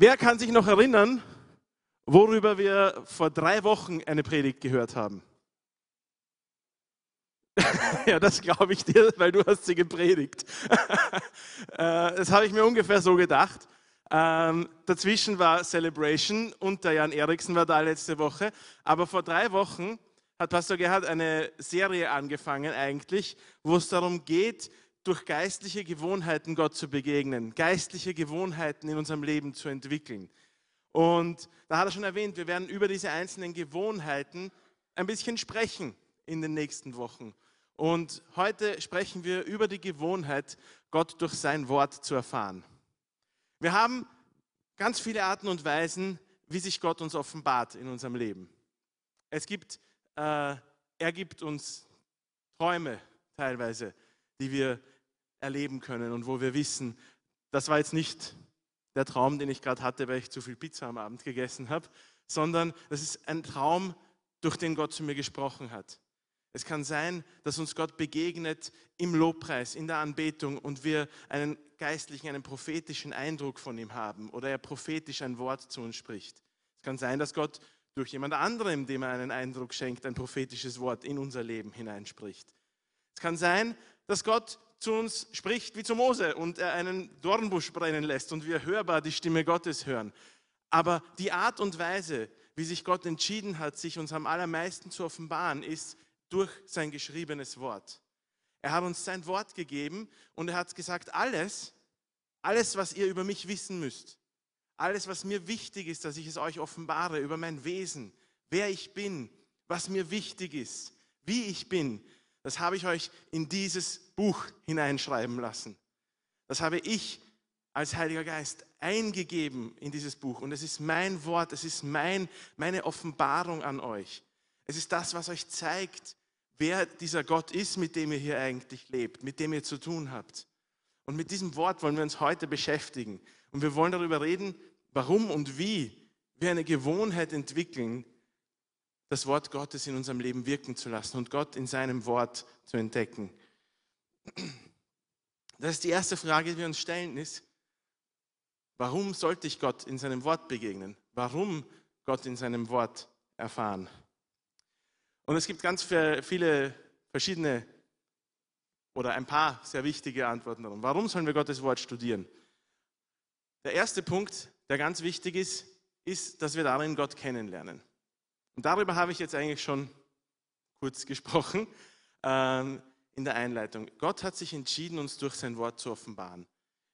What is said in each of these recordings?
Wer kann sich noch erinnern, worüber wir vor drei Wochen eine Predigt gehört haben? ja, das glaube ich dir, weil du hast sie gepredigt. Äh, das habe ich mir ungefähr so gedacht. Ähm, dazwischen war Celebration und der Jan Eriksen war da letzte Woche. Aber vor drei Wochen hat Pastor Gerhard eine Serie angefangen eigentlich, wo es darum geht, durch geistliche Gewohnheiten Gott zu begegnen, geistliche Gewohnheiten in unserem Leben zu entwickeln. Und da hat er schon erwähnt, wir werden über diese einzelnen Gewohnheiten ein bisschen sprechen in den nächsten Wochen. Und heute sprechen wir über die Gewohnheit, Gott durch sein Wort zu erfahren. Wir haben ganz viele Arten und Weisen, wie sich Gott uns offenbart in unserem Leben. Es gibt, äh, er gibt uns Träume teilweise, die wir erleben können und wo wir wissen, das war jetzt nicht der Traum, den ich gerade hatte, weil ich zu viel Pizza am Abend gegessen habe, sondern das ist ein Traum, durch den Gott zu mir gesprochen hat. Es kann sein, dass uns Gott begegnet im Lobpreis, in der Anbetung und wir einen geistlichen, einen prophetischen Eindruck von ihm haben oder er prophetisch ein Wort zu uns spricht. Es kann sein, dass Gott durch jemand anderem, dem er einen Eindruck schenkt, ein prophetisches Wort in unser Leben hineinspricht. Es kann sein, dass Gott zu uns spricht wie zu Mose und er einen Dornbusch brennen lässt und wir hörbar die Stimme Gottes hören. Aber die Art und Weise, wie sich Gott entschieden hat, sich uns am allermeisten zu offenbaren, ist durch sein geschriebenes Wort. Er hat uns sein Wort gegeben und er hat gesagt, alles, alles, was ihr über mich wissen müsst, alles, was mir wichtig ist, dass ich es euch offenbare, über mein Wesen, wer ich bin, was mir wichtig ist, wie ich bin, das habe ich euch in dieses Buch hineinschreiben lassen. Das habe ich als Heiliger Geist eingegeben in dieses Buch. Und es ist mein Wort, es ist mein, meine Offenbarung an euch. Es ist das, was euch zeigt, wer dieser Gott ist, mit dem ihr hier eigentlich lebt, mit dem ihr zu tun habt. Und mit diesem Wort wollen wir uns heute beschäftigen. Und wir wollen darüber reden, warum und wie wir eine Gewohnheit entwickeln, das Wort Gottes in unserem Leben wirken zu lassen und Gott in seinem Wort zu entdecken. Das ist die erste Frage, die wir uns stellen, ist, warum sollte ich Gott in seinem Wort begegnen? Warum Gott in seinem Wort erfahren? Und es gibt ganz viele verschiedene oder ein paar sehr wichtige Antworten darum. Warum sollen wir Gottes Wort studieren? Der erste Punkt, der ganz wichtig ist, ist, dass wir darin Gott kennenlernen. Und darüber habe ich jetzt eigentlich schon kurz gesprochen ähm, in der Einleitung. Gott hat sich entschieden, uns durch sein Wort zu offenbaren.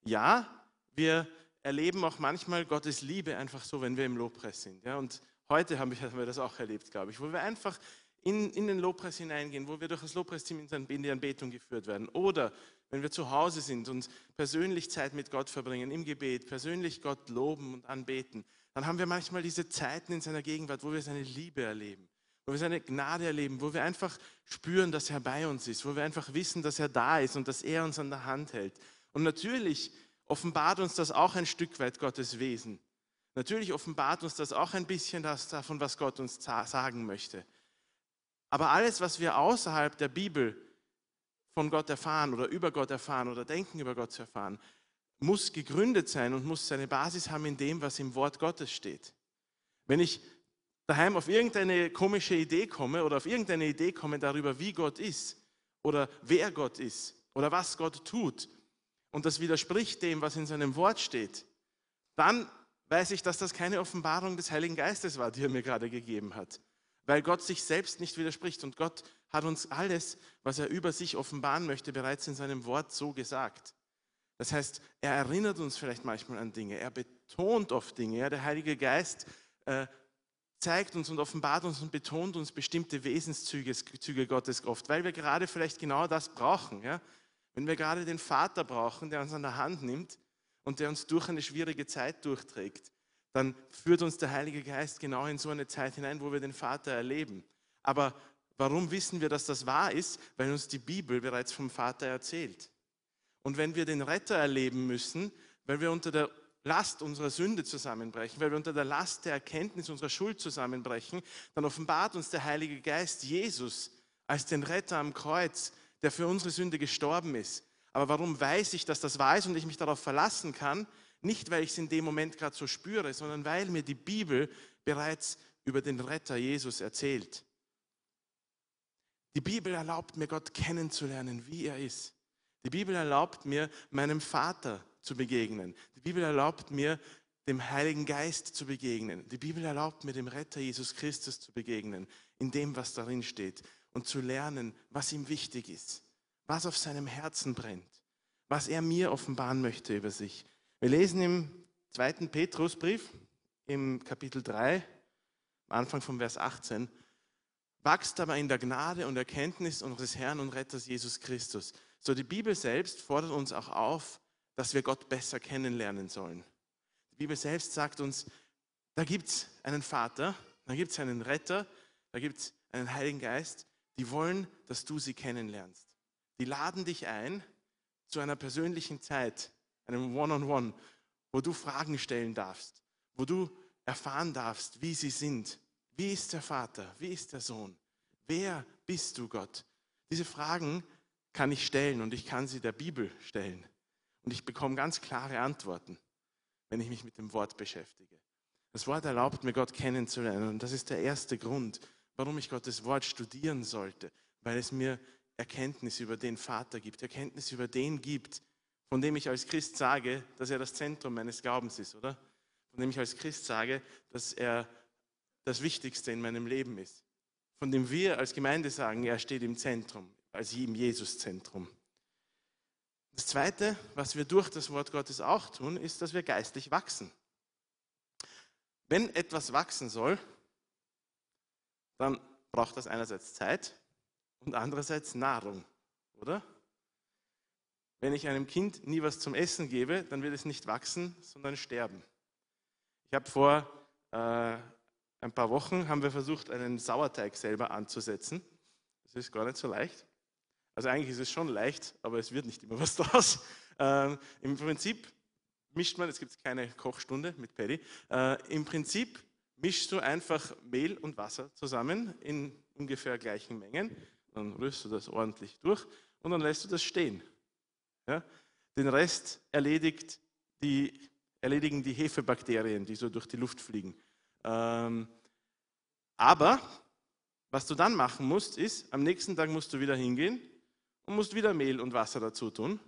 Ja, wir erleben auch manchmal Gottes Liebe einfach so, wenn wir im Lobpreis sind. Ja? Und heute haben wir, das auch erlebt, glaube ich, wo wir einfach in, in den Lobpreis hineingehen, wo wir durch das Lobpreisteam in die Anbetung geführt werden. Oder wenn wir zu Hause sind und persönlich Zeit mit Gott verbringen, im Gebet, persönlich Gott loben und anbeten, dann haben wir manchmal diese Zeiten in seiner Gegenwart, wo wir seine Liebe erleben, wo wir seine Gnade erleben, wo wir einfach spüren, dass er bei uns ist, wo wir einfach wissen, dass er da ist und dass er uns an der Hand hält. Und natürlich offenbart uns das auch ein Stück weit Gottes Wesen. Natürlich offenbart uns das auch ein bisschen das davon, was Gott uns sagen möchte. Aber alles, was wir außerhalb der Bibel von Gott erfahren oder über Gott erfahren oder denken über Gott zu erfahren, muss gegründet sein und muss seine Basis haben in dem, was im Wort Gottes steht. Wenn ich daheim auf irgendeine komische Idee komme oder auf irgendeine Idee komme darüber, wie Gott ist oder wer Gott ist oder was Gott tut und das widerspricht dem, was in seinem Wort steht, dann weiß ich, dass das keine Offenbarung des Heiligen Geistes war, die er mir gerade gegeben hat, weil Gott sich selbst nicht widerspricht und Gott hat uns alles, was er über sich offenbaren möchte, bereits in seinem Wort so gesagt. Das heißt, er erinnert uns vielleicht manchmal an Dinge, er betont oft Dinge. Ja? Der Heilige Geist äh, zeigt uns und offenbart uns und betont uns bestimmte Wesenszüge Züge Gottes oft, weil wir gerade vielleicht genau das brauchen. Ja? Wenn wir gerade den Vater brauchen, der uns an der Hand nimmt und der uns durch eine schwierige Zeit durchträgt, dann führt uns der Heilige Geist genau in so eine Zeit hinein, wo wir den Vater erleben. Aber warum wissen wir, dass das wahr ist? Weil uns die Bibel bereits vom Vater erzählt. Und wenn wir den Retter erleben müssen, weil wir unter der Last unserer Sünde zusammenbrechen, weil wir unter der Last der Erkenntnis unserer Schuld zusammenbrechen, dann offenbart uns der Heilige Geist Jesus als den Retter am Kreuz, der für unsere Sünde gestorben ist. Aber warum weiß ich, dass das ist und ich mich darauf verlassen kann? Nicht, weil ich es in dem Moment gerade so spüre, sondern weil mir die Bibel bereits über den Retter Jesus erzählt. Die Bibel erlaubt mir, Gott kennenzulernen, wie er ist. Die Bibel erlaubt mir, meinem Vater zu begegnen. Die Bibel erlaubt mir, dem Heiligen Geist zu begegnen. Die Bibel erlaubt mir, dem Retter Jesus Christus zu begegnen, in dem, was darin steht und zu lernen, was ihm wichtig ist, was auf seinem Herzen brennt, was er mir offenbaren möchte über sich. Wir lesen im zweiten Petrusbrief im Kapitel 3, am Anfang vom Vers 18, wachst aber in der Gnade und Erkenntnis unseres Herrn und Retters Jesus Christus. So die Bibel selbst fordert uns auch auf, dass wir Gott besser kennenlernen sollen. Die Bibel selbst sagt uns, da gibt es einen Vater, da gibt es einen Retter, da gibt es einen Heiligen Geist, die wollen, dass du sie kennenlernst. Die laden dich ein zu einer persönlichen Zeit, einem One-on-One, -on -One, wo du Fragen stellen darfst, wo du erfahren darfst, wie sie sind. Wie ist der Vater? Wie ist der Sohn? Wer bist du, Gott? Diese Fragen kann ich stellen und ich kann sie der Bibel stellen. Und ich bekomme ganz klare Antworten, wenn ich mich mit dem Wort beschäftige. Das Wort erlaubt mir, Gott kennenzulernen. Und das ist der erste Grund, warum ich Gottes Wort studieren sollte, weil es mir Erkenntnis über den Vater gibt, Erkenntnis über den gibt, von dem ich als Christ sage, dass er das Zentrum meines Glaubens ist, oder? Von dem ich als Christ sage, dass er das Wichtigste in meinem Leben ist. Von dem wir als Gemeinde sagen, er steht im Zentrum, als im Jesus-Zentrum. Das Zweite, was wir durch das Wort Gottes auch tun, ist, dass wir geistlich wachsen. Wenn etwas wachsen soll, dann braucht das einerseits Zeit und andererseits Nahrung, oder? Wenn ich einem Kind nie was zum Essen gebe, dann wird es nicht wachsen, sondern sterben. Ich habe vor äh, ein paar Wochen haben wir versucht, einen Sauerteig selber anzusetzen. Das ist gar nicht so leicht. Also eigentlich ist es schon leicht, aber es wird nicht immer was draus. Ähm, Im Prinzip mischt man, es gibt keine Kochstunde mit Paddy, äh, im Prinzip mischst du einfach Mehl und Wasser zusammen in ungefähr gleichen Mengen. Dann rührst du das ordentlich durch und dann lässt du das stehen. Ja? Den Rest erledigt die, erledigen die Hefebakterien, die so durch die Luft fliegen. Ähm, aber was du dann machen musst, ist, am nächsten Tag musst du wieder hingehen und musst wieder Mehl und Wasser dazu tun,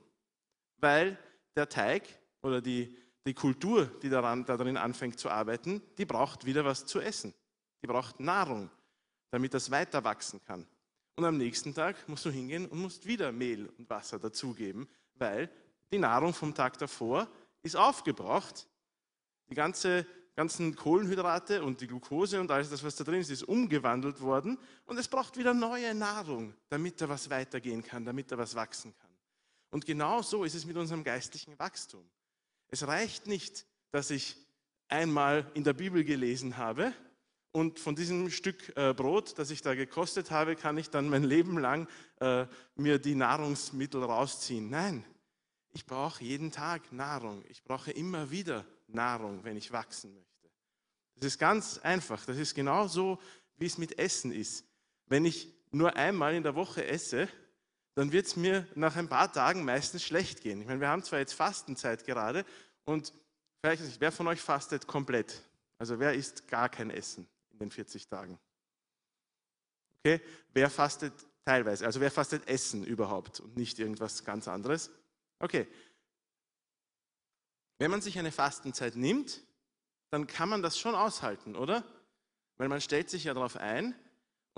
weil der Teig oder die, die Kultur, die daran, darin anfängt zu arbeiten, die braucht wieder was zu essen. Die braucht Nahrung, damit das weiter wachsen kann. Und am nächsten Tag musst du hingehen und musst wieder Mehl und Wasser dazugeben, weil die Nahrung vom Tag davor ist aufgebraucht. Die ganze, ganzen Kohlenhydrate und die Glucose und alles das, was da drin ist, ist umgewandelt worden und es braucht wieder neue Nahrung, damit da was weitergehen kann, damit da was wachsen kann. Und genau so ist es mit unserem geistlichen Wachstum. Es reicht nicht, dass ich einmal in der Bibel gelesen habe und von diesem Stück äh, Brot, das ich da gekostet habe, kann ich dann mein Leben lang äh, mir die Nahrungsmittel rausziehen. Nein, ich brauche jeden Tag Nahrung. Ich brauche immer wieder Nahrung, wenn ich wachsen möchte. Das ist ganz einfach. Das ist genau so, wie es mit Essen ist. Wenn ich nur einmal in der Woche esse, dann wird es mir nach ein paar Tagen meistens schlecht gehen. Ich meine, wir haben zwar jetzt Fastenzeit gerade und vielleicht, nicht, wer von euch fastet komplett? Also wer isst gar kein Essen in den 40 Tagen? Okay, wer fastet teilweise? Also wer fastet Essen überhaupt und nicht irgendwas ganz anderes? Okay. Wenn man sich eine Fastenzeit nimmt, dann kann man das schon aushalten, oder? Weil man stellt sich ja darauf ein,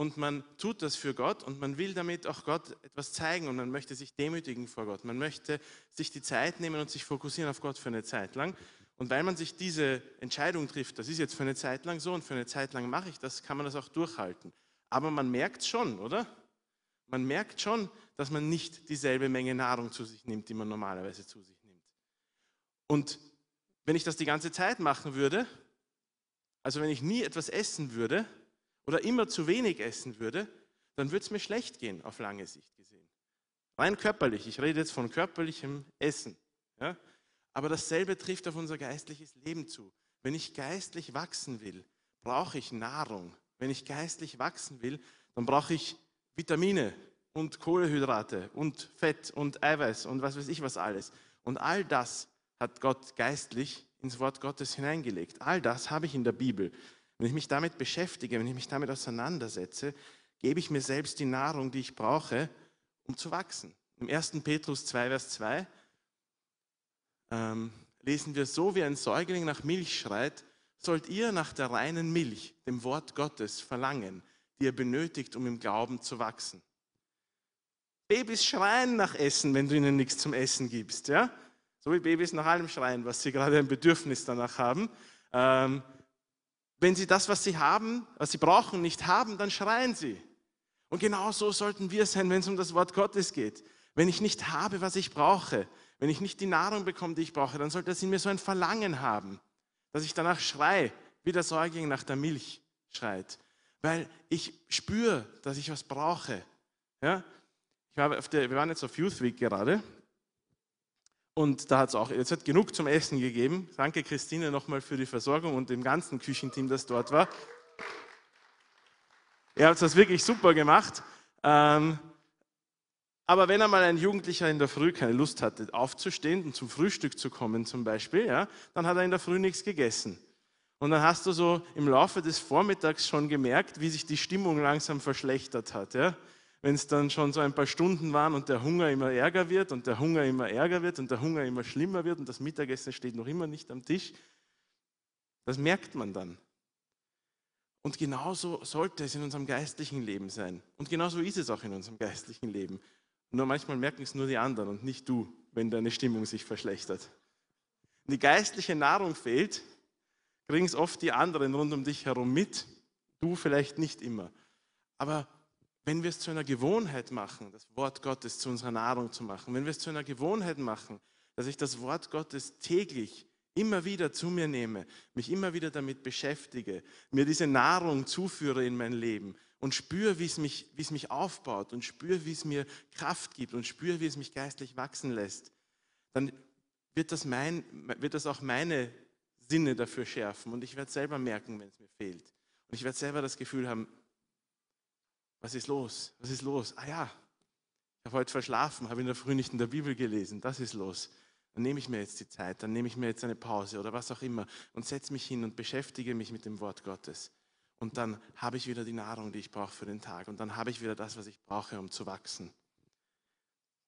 und man tut das für Gott und man will damit auch Gott etwas zeigen und man möchte sich demütigen vor Gott. Man möchte sich die Zeit nehmen und sich fokussieren auf Gott für eine Zeit lang. Und weil man sich diese Entscheidung trifft, das ist jetzt für eine Zeit lang so und für eine Zeit lang mache ich das, kann man das auch durchhalten. Aber man merkt schon, oder? Man merkt schon, dass man nicht dieselbe Menge Nahrung zu sich nimmt, die man normalerweise zu sich nimmt. Und wenn ich das die ganze Zeit machen würde, also wenn ich nie etwas essen würde, oder immer zu wenig essen würde, dann würde es mir schlecht gehen auf lange Sicht gesehen. Rein körperlich, ich rede jetzt von körperlichem Essen. Ja? Aber dasselbe trifft auf unser geistliches Leben zu. Wenn ich geistlich wachsen will, brauche ich Nahrung. Wenn ich geistlich wachsen will, dann brauche ich Vitamine und Kohlehydrate und Fett und Eiweiß und was weiß ich was alles. Und all das hat Gott geistlich ins Wort Gottes hineingelegt. All das habe ich in der Bibel. Wenn ich mich damit beschäftige, wenn ich mich damit auseinandersetze, gebe ich mir selbst die Nahrung, die ich brauche, um zu wachsen. Im 1. Petrus 2, Vers 2 ähm, lesen wir, so wie ein Säugling nach Milch schreit, sollt ihr nach der reinen Milch, dem Wort Gottes, verlangen, die ihr benötigt, um im Glauben zu wachsen. Babys schreien nach Essen, wenn du ihnen nichts zum Essen gibst. Ja? So wie Babys nach allem schreien, was sie gerade ein Bedürfnis danach haben. Ähm, wenn sie das, was sie haben, was sie brauchen, nicht haben, dann schreien sie. Und genau so sollten wir sein, wenn es um das Wort Gottes geht. Wenn ich nicht habe, was ich brauche, wenn ich nicht die Nahrung bekomme, die ich brauche, dann sollte es in mir so ein Verlangen haben, dass ich danach schreie, wie der Säugling nach der Milch schreit. Weil ich spüre, dass ich was brauche. Ja? Ich war der, wir waren jetzt auf Youth Week gerade und da hat es auch, jetzt hat genug zum Essen gegeben. Danke Christine nochmal für die Versorgung und dem ganzen Küchenteam, das dort war. Ihr habt das wirklich super gemacht. Ähm, aber wenn einmal ein Jugendlicher in der Früh keine Lust hatte, aufzustehen und zum Frühstück zu kommen zum Beispiel, ja, dann hat er in der Früh nichts gegessen. Und dann hast du so im Laufe des Vormittags schon gemerkt, wie sich die Stimmung langsam verschlechtert hat. Ja. Wenn es dann schon so ein paar Stunden waren und der Hunger immer ärger wird und der Hunger immer ärger wird und der Hunger immer schlimmer wird und das Mittagessen steht noch immer nicht am Tisch, das merkt man dann. Und genauso sollte es in unserem geistlichen Leben sein. Und genauso ist es auch in unserem geistlichen Leben. Nur manchmal merken es nur die anderen und nicht du, wenn deine Stimmung sich verschlechtert. Wenn die geistliche Nahrung fehlt, kriegen es oft die anderen rund um dich herum mit, du vielleicht nicht immer. Aber wenn wir es zu einer Gewohnheit machen, das Wort Gottes zu unserer Nahrung zu machen, wenn wir es zu einer Gewohnheit machen, dass ich das Wort Gottes täglich immer wieder zu mir nehme, mich immer wieder damit beschäftige, mir diese Nahrung zuführe in mein Leben und spüre, wie es mich, wie es mich aufbaut und spüre, wie es mir Kraft gibt und spüre, wie es mich geistlich wachsen lässt, dann wird das, mein, wird das auch meine Sinne dafür schärfen und ich werde selber merken, wenn es mir fehlt. Und ich werde selber das Gefühl haben, was ist los? Was ist los? Ah ja, ich habe heute verschlafen, habe in der Früh nicht in der Bibel gelesen, das ist los. Dann nehme ich mir jetzt die Zeit, dann nehme ich mir jetzt eine Pause oder was auch immer und setze mich hin und beschäftige mich mit dem Wort Gottes. Und dann habe ich wieder die Nahrung, die ich brauche für den Tag. Und dann habe ich wieder das, was ich brauche, um zu wachsen.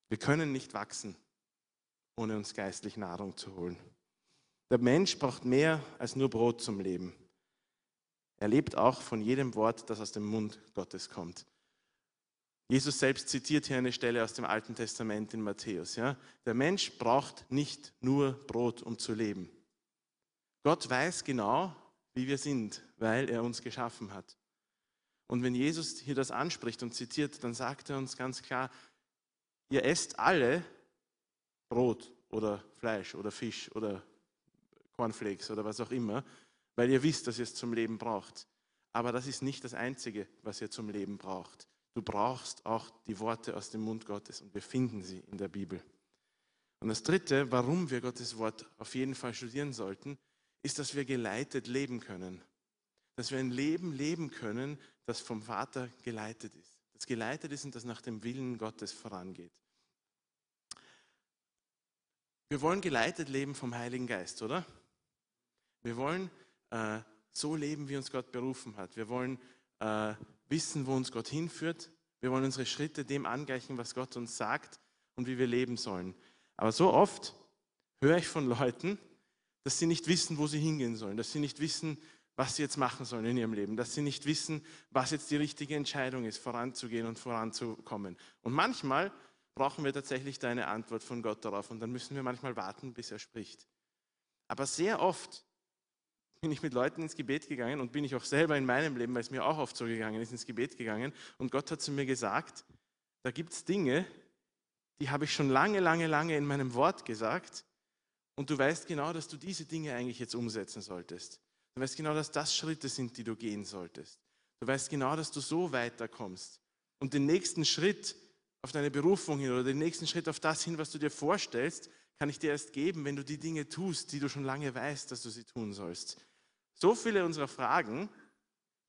Wir können nicht wachsen, ohne uns geistlich Nahrung zu holen. Der Mensch braucht mehr als nur Brot zum Leben. Er lebt auch von jedem Wort, das aus dem Mund Gottes kommt. Jesus selbst zitiert hier eine Stelle aus dem Alten Testament in Matthäus. Ja? Der Mensch braucht nicht nur Brot, um zu leben. Gott weiß genau, wie wir sind, weil er uns geschaffen hat. Und wenn Jesus hier das anspricht und zitiert, dann sagt er uns ganz klar, ihr esst alle Brot oder Fleisch oder Fisch oder Cornflakes oder was auch immer, weil ihr wisst, dass ihr es zum Leben braucht. Aber das ist nicht das Einzige, was ihr zum Leben braucht. Du brauchst auch die Worte aus dem Mund Gottes und wir finden sie in der Bibel. Und das Dritte, warum wir Gottes Wort auf jeden Fall studieren sollten, ist, dass wir geleitet leben können. Dass wir ein Leben leben können, das vom Vater geleitet ist. Das geleitet ist und das nach dem Willen Gottes vorangeht. Wir wollen geleitet leben vom Heiligen Geist, oder? Wir wollen äh, so leben, wie uns Gott berufen hat. Wir wollen äh, wissen, wo uns Gott hinführt. Wir wollen unsere Schritte dem angleichen, was Gott uns sagt und wie wir leben sollen. Aber so oft höre ich von Leuten, dass sie nicht wissen, wo sie hingehen sollen, dass sie nicht wissen, was sie jetzt machen sollen in ihrem Leben, dass sie nicht wissen, was jetzt die richtige Entscheidung ist, voranzugehen und voranzukommen. Und manchmal brauchen wir tatsächlich da eine Antwort von Gott darauf und dann müssen wir manchmal warten, bis er spricht. Aber sehr oft bin ich mit Leuten ins Gebet gegangen und bin ich auch selber in meinem Leben, weil es mir auch oft so gegangen ist, ins Gebet gegangen und Gott hat zu mir gesagt, da gibt es Dinge, die habe ich schon lange, lange, lange in meinem Wort gesagt und du weißt genau, dass du diese Dinge eigentlich jetzt umsetzen solltest. Du weißt genau, dass das Schritte sind, die du gehen solltest. Du weißt genau, dass du so weiterkommst. Und den nächsten Schritt auf deine Berufung hin oder den nächsten Schritt auf das hin, was du dir vorstellst, kann ich dir erst geben, wenn du die Dinge tust, die du schon lange weißt, dass du sie tun sollst. So viele unserer Fragen,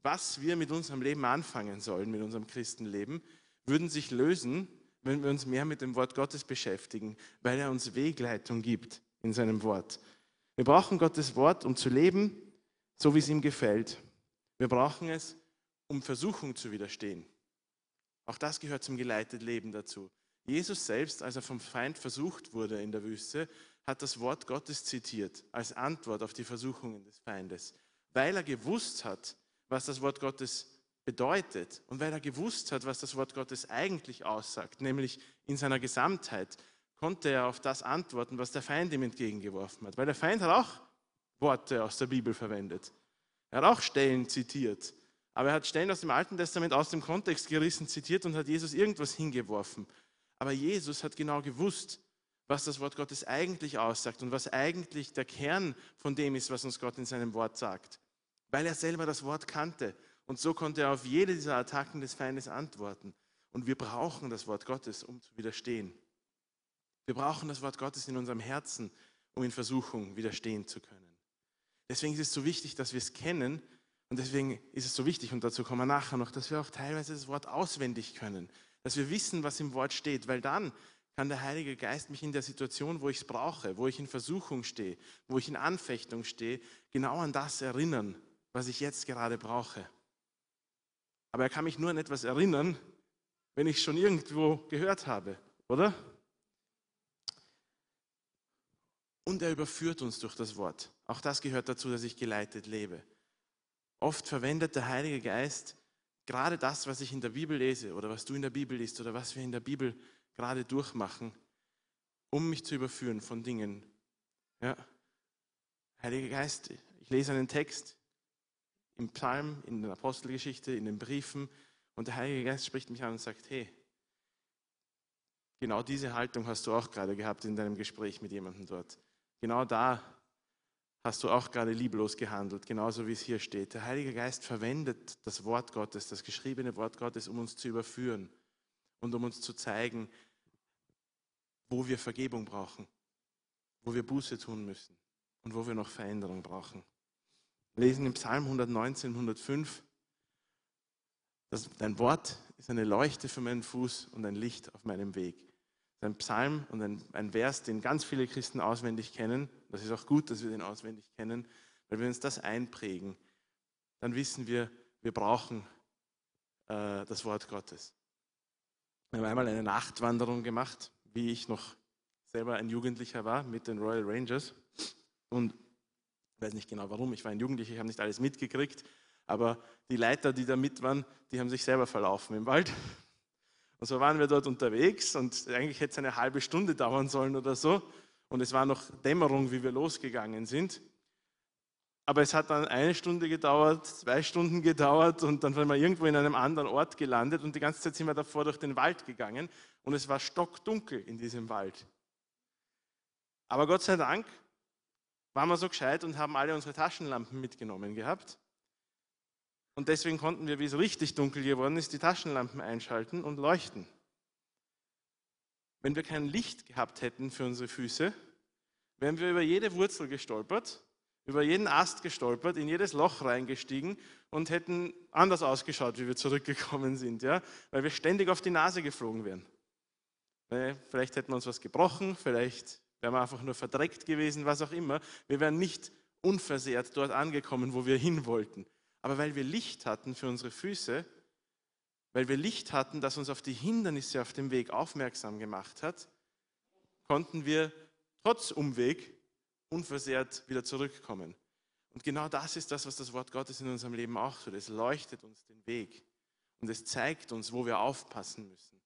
was wir mit unserem Leben anfangen sollen, mit unserem Christenleben, würden sich lösen, wenn wir uns mehr mit dem Wort Gottes beschäftigen, weil er uns Wegleitung gibt in seinem Wort. Wir brauchen Gottes Wort, um zu leben, so wie es ihm gefällt. Wir brauchen es, um Versuchung zu widerstehen. Auch das gehört zum geleiteten Leben dazu. Jesus selbst, als er vom Feind versucht wurde in der Wüste, hat das Wort Gottes zitiert als Antwort auf die Versuchungen des Feindes, weil er gewusst hat, was das Wort Gottes bedeutet und weil er gewusst hat, was das Wort Gottes eigentlich aussagt, nämlich in seiner Gesamtheit, konnte er auf das antworten, was der Feind ihm entgegengeworfen hat. Weil der Feind hat auch Worte aus der Bibel verwendet. Er hat auch Stellen zitiert. Aber er hat Stellen aus dem Alten Testament aus dem Kontext gerissen, zitiert und hat Jesus irgendwas hingeworfen. Aber Jesus hat genau gewusst, was das Wort Gottes eigentlich aussagt und was eigentlich der Kern von dem ist, was uns Gott in seinem Wort sagt. Weil er selber das Wort kannte. Und so konnte er auf jede dieser Attacken des Feindes antworten. Und wir brauchen das Wort Gottes, um zu widerstehen. Wir brauchen das Wort Gottes in unserem Herzen, um in Versuchung widerstehen zu können. Deswegen ist es so wichtig, dass wir es kennen und deswegen ist es so wichtig, und dazu kommen wir nachher noch, dass wir auch teilweise das Wort auswendig können, dass wir wissen, was im Wort steht, weil dann kann der Heilige Geist mich in der Situation, wo ich es brauche, wo ich in Versuchung stehe, wo ich in Anfechtung stehe, genau an das erinnern, was ich jetzt gerade brauche. Aber er kann mich nur an etwas erinnern, wenn ich schon irgendwo gehört habe, oder? Und er überführt uns durch das Wort. Auch das gehört dazu, dass ich geleitet lebe. Oft verwendet der Heilige Geist gerade das, was ich in der Bibel lese oder was du in der Bibel liest oder was wir in der Bibel gerade durchmachen, um mich zu überführen von Dingen. Ja. Heiliger Geist, ich lese einen Text im Psalm, in der Apostelgeschichte, in den Briefen und der Heilige Geist spricht mich an und sagt, hey, genau diese Haltung hast du auch gerade gehabt in deinem Gespräch mit jemandem dort. Genau da hast du auch gerade lieblos gehandelt, genauso wie es hier steht. Der Heilige Geist verwendet das Wort Gottes, das geschriebene Wort Gottes, um uns zu überführen und um uns zu zeigen, wo wir Vergebung brauchen, wo wir Buße tun müssen und wo wir noch Veränderung brauchen. Lesen im Psalm 119, 105, dass dein Wort ist eine Leuchte für meinen Fuß und ein Licht auf meinem Weg ein Psalm und ein, ein Vers, den ganz viele Christen auswendig kennen. Das ist auch gut, dass wir den auswendig kennen, weil wir uns das einprägen, dann wissen wir, wir brauchen äh, das Wort Gottes. Wir haben einmal eine Nachtwanderung gemacht, wie ich noch selber ein Jugendlicher war mit den Royal Rangers. Und ich weiß nicht genau warum, ich war ein Jugendlicher, ich habe nicht alles mitgekriegt, aber die Leiter, die da mit waren, die haben sich selber verlaufen im Wald. Und so waren wir dort unterwegs und eigentlich hätte es eine halbe Stunde dauern sollen oder so. Und es war noch Dämmerung, wie wir losgegangen sind. Aber es hat dann eine Stunde gedauert, zwei Stunden gedauert und dann waren wir irgendwo in einem anderen Ort gelandet und die ganze Zeit sind wir davor durch den Wald gegangen und es war stockdunkel in diesem Wald. Aber Gott sei Dank waren wir so gescheit und haben alle unsere Taschenlampen mitgenommen gehabt. Und deswegen konnten wir, wie es richtig dunkel geworden ist, die Taschenlampen einschalten und leuchten. Wenn wir kein Licht gehabt hätten für unsere Füße, wären wir über jede Wurzel gestolpert, über jeden Ast gestolpert, in jedes Loch reingestiegen und hätten anders ausgeschaut, wie wir zurückgekommen sind, ja? weil wir ständig auf die Nase geflogen wären. Vielleicht hätten wir uns was gebrochen, vielleicht wären wir einfach nur verdreckt gewesen, was auch immer. Wir wären nicht unversehrt dort angekommen, wo wir hin wollten. Aber weil wir Licht hatten für unsere Füße, weil wir Licht hatten, das uns auf die Hindernisse auf dem Weg aufmerksam gemacht hat, konnten wir trotz Umweg unversehrt wieder zurückkommen. Und genau das ist das, was das Wort Gottes in unserem Leben auch tut. Es leuchtet uns den Weg und es zeigt uns, wo wir aufpassen müssen.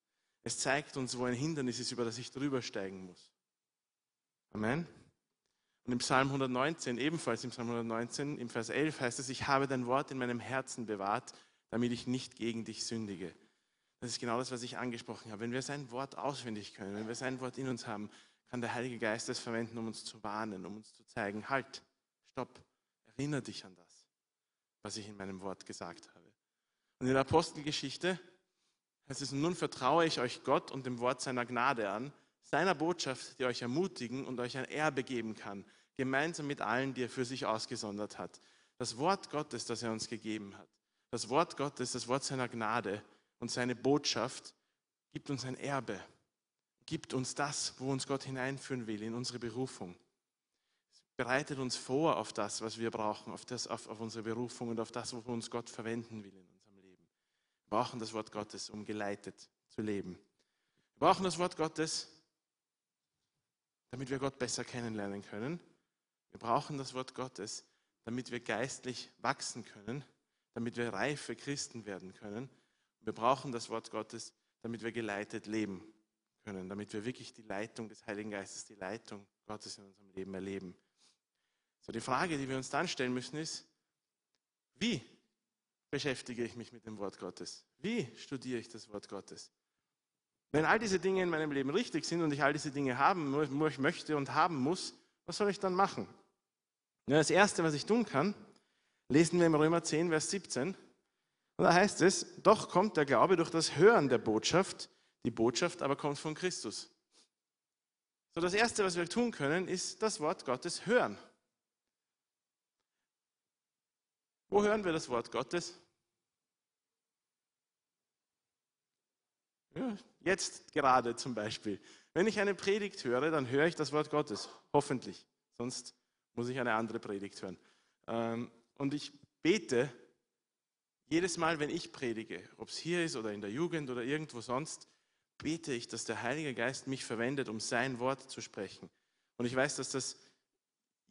Es zeigt uns, wo ein Hindernis ist, über das ich drüber steigen muss. Amen. Und im Psalm 119, ebenfalls im Psalm 119, im Vers 11 heißt es, ich habe dein Wort in meinem Herzen bewahrt, damit ich nicht gegen dich sündige. Das ist genau das, was ich angesprochen habe. Wenn wir sein Wort auswendig können, wenn wir sein Wort in uns haben, kann der Heilige Geist es verwenden, um uns zu warnen, um uns zu zeigen, halt, stopp, erinnere dich an das, was ich in meinem Wort gesagt habe. Und in der Apostelgeschichte heißt es, nun vertraue ich euch Gott und dem Wort seiner Gnade an, seiner Botschaft, die euch ermutigen und euch ein Erbe geben kann, gemeinsam mit allen, die er für sich ausgesondert hat. Das Wort Gottes, das er uns gegeben hat. Das Wort Gottes, das Wort seiner Gnade und seine Botschaft gibt uns ein Erbe, gibt uns das, wo uns Gott hineinführen will, in unsere Berufung. bereitet uns vor auf das, was wir brauchen, auf, das, auf, auf unsere Berufung und auf das, wofür uns Gott verwenden will in unserem Leben. Wir brauchen das Wort Gottes, um geleitet zu leben. Wir brauchen das Wort Gottes, damit wir Gott besser kennenlernen können. Wir brauchen das Wort Gottes, damit wir geistlich wachsen können, damit wir reife Christen werden können. Wir brauchen das Wort Gottes, damit wir geleitet leben können, damit wir wirklich die Leitung des Heiligen Geistes, die Leitung Gottes in unserem Leben erleben. So, die Frage, die wir uns dann stellen müssen, ist, wie beschäftige ich mich mit dem Wort Gottes? Wie studiere ich das Wort Gottes? Wenn all diese Dinge in meinem Leben richtig sind und ich all diese Dinge haben möchte und haben muss, was soll ich dann machen? Das Erste, was ich tun kann, lesen wir im Römer 10, Vers 17. Und da heißt es, doch kommt der Glaube durch das Hören der Botschaft, die Botschaft aber kommt von Christus. So, das Erste, was wir tun können, ist das Wort Gottes hören. Wo hören wir das Wort Gottes? Jetzt gerade zum Beispiel. Wenn ich eine Predigt höre, dann höre ich das Wort Gottes. Hoffentlich. Sonst muss ich eine andere Predigt hören. Ähm, und ich bete jedes Mal, wenn ich predige, ob es hier ist oder in der Jugend oder irgendwo sonst, bete ich, dass der Heilige Geist mich verwendet, um sein Wort zu sprechen. Und ich weiß, dass das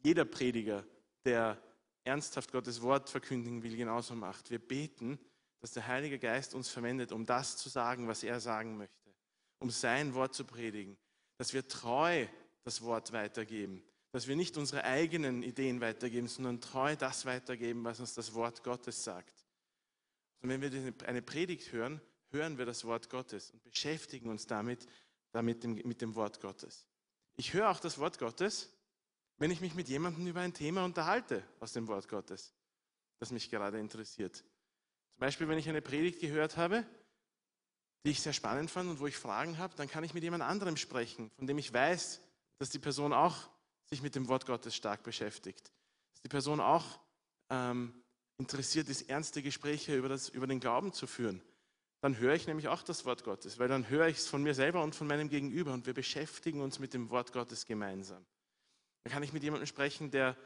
jeder Prediger, der ernsthaft Gottes Wort verkündigen will, genauso macht. Wir beten, dass der Heilige Geist uns verwendet, um das zu sagen, was er sagen möchte, um sein Wort zu predigen, dass wir treu das Wort weitergeben, dass wir nicht unsere eigenen Ideen weitergeben, sondern treu das weitergeben, was uns das Wort Gottes sagt. Und wenn wir eine Predigt hören, hören wir das Wort Gottes und beschäftigen uns damit, damit mit dem Wort Gottes. Ich höre auch das Wort Gottes, wenn ich mich mit jemandem über ein Thema unterhalte aus dem Wort Gottes, das mich gerade interessiert. Zum Beispiel, wenn ich eine Predigt gehört habe, die ich sehr spannend fand und wo ich Fragen habe, dann kann ich mit jemand anderem sprechen, von dem ich weiß, dass die Person auch sich mit dem Wort Gottes stark beschäftigt. Dass die Person auch ähm, interessiert ist, ernste Gespräche über, das, über den Glauben zu führen. Dann höre ich nämlich auch das Wort Gottes, weil dann höre ich es von mir selber und von meinem Gegenüber und wir beschäftigen uns mit dem Wort Gottes gemeinsam. Dann kann ich mit jemandem sprechen, der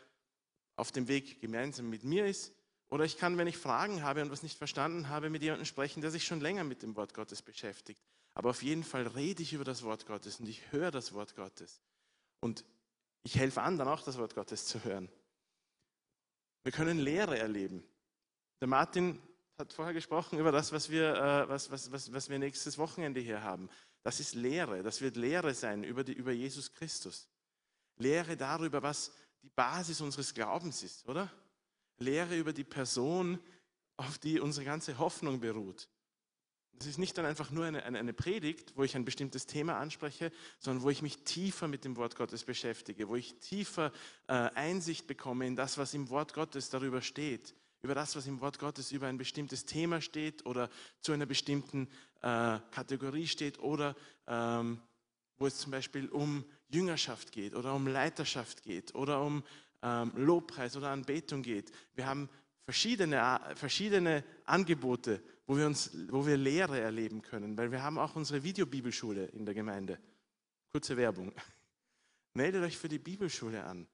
auf dem Weg gemeinsam mit mir ist. Oder ich kann, wenn ich Fragen habe und was nicht verstanden habe, mit jemandem sprechen, der sich schon länger mit dem Wort Gottes beschäftigt. Aber auf jeden Fall rede ich über das Wort Gottes und ich höre das Wort Gottes. Und ich helfe anderen auch, das Wort Gottes zu hören. Wir können Lehre erleben. Der Martin hat vorher gesprochen über das, was wir, äh, was, was, was, was wir nächstes Wochenende hier haben. Das ist Lehre. Das wird Lehre sein über, die, über Jesus Christus. Lehre darüber, was die Basis unseres Glaubens ist, oder? Lehre über die Person, auf die unsere ganze Hoffnung beruht. Das ist nicht dann einfach nur eine, eine, eine, Predigt, wo ich ein bestimmtes Thema anspreche, sondern wo ich mich tiefer mit dem Wort Gottes beschäftige, wo ich tiefer äh, Einsicht bekomme in das, was im Wort Gottes darüber steht, über das, was im Wort Gottes über ein bestimmtes Thema steht oder zu einer bestimmten äh, Kategorie steht oder ähm, wo es zum Beispiel um Jüngerschaft geht oder um Leiterschaft geht oder um ähm, Lobpreis oder Anbetung geht. Wir haben verschiedene, verschiedene Angebote, wo wir, uns, wo wir Lehre erleben können, weil wir haben auch unsere Videobibelschule in der Gemeinde. Kurze Werbung. Meldet euch für die Bibelschule an.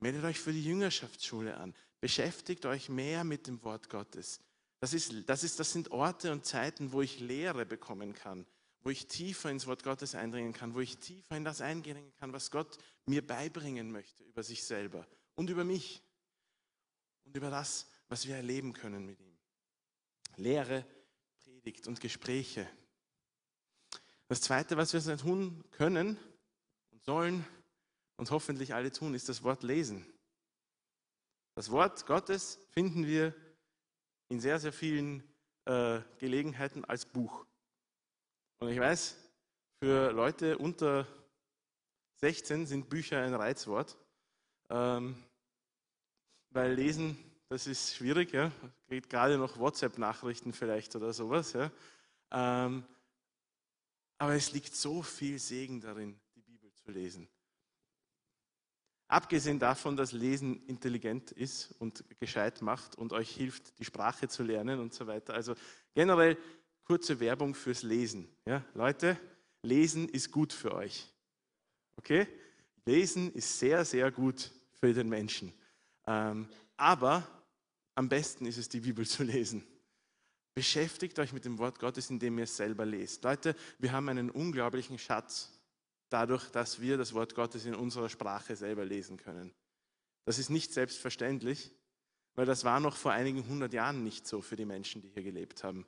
Meldet euch für die Jüngerschaftsschule an. Beschäftigt euch mehr mit dem Wort Gottes. Das, ist, das, ist, das sind Orte und Zeiten, wo ich Lehre bekommen kann, wo ich tiefer ins Wort Gottes eindringen kann, wo ich tiefer in das eingehen kann, was Gott mir beibringen möchte über sich selber und über mich und über das, was wir erleben können mit ihm. Lehre, Predigt und Gespräche. Das Zweite, was wir tun können und sollen und hoffentlich alle tun, ist das Wort lesen. Das Wort Gottes finden wir in sehr, sehr vielen äh, Gelegenheiten als Buch. Und ich weiß, für Leute unter 16 sind Bücher ein Reizwort, ähm, weil Lesen, das ist schwierig, ja. Geht gerade noch WhatsApp-Nachrichten vielleicht oder sowas, ja. Ähm, aber es liegt so viel Segen darin, die Bibel zu lesen. Abgesehen davon, dass Lesen intelligent ist und gescheit macht und euch hilft, die Sprache zu lernen und so weiter. Also generell kurze Werbung fürs Lesen. Ja, Leute, Lesen ist gut für euch. Okay? Lesen ist sehr, sehr gut für den Menschen. Ähm, aber am besten ist es, die Bibel zu lesen. Beschäftigt euch mit dem Wort Gottes, indem ihr es selber lest. Leute, wir haben einen unglaublichen Schatz dadurch, dass wir das Wort Gottes in unserer Sprache selber lesen können. Das ist nicht selbstverständlich, weil das war noch vor einigen hundert Jahren nicht so für die Menschen, die hier gelebt haben.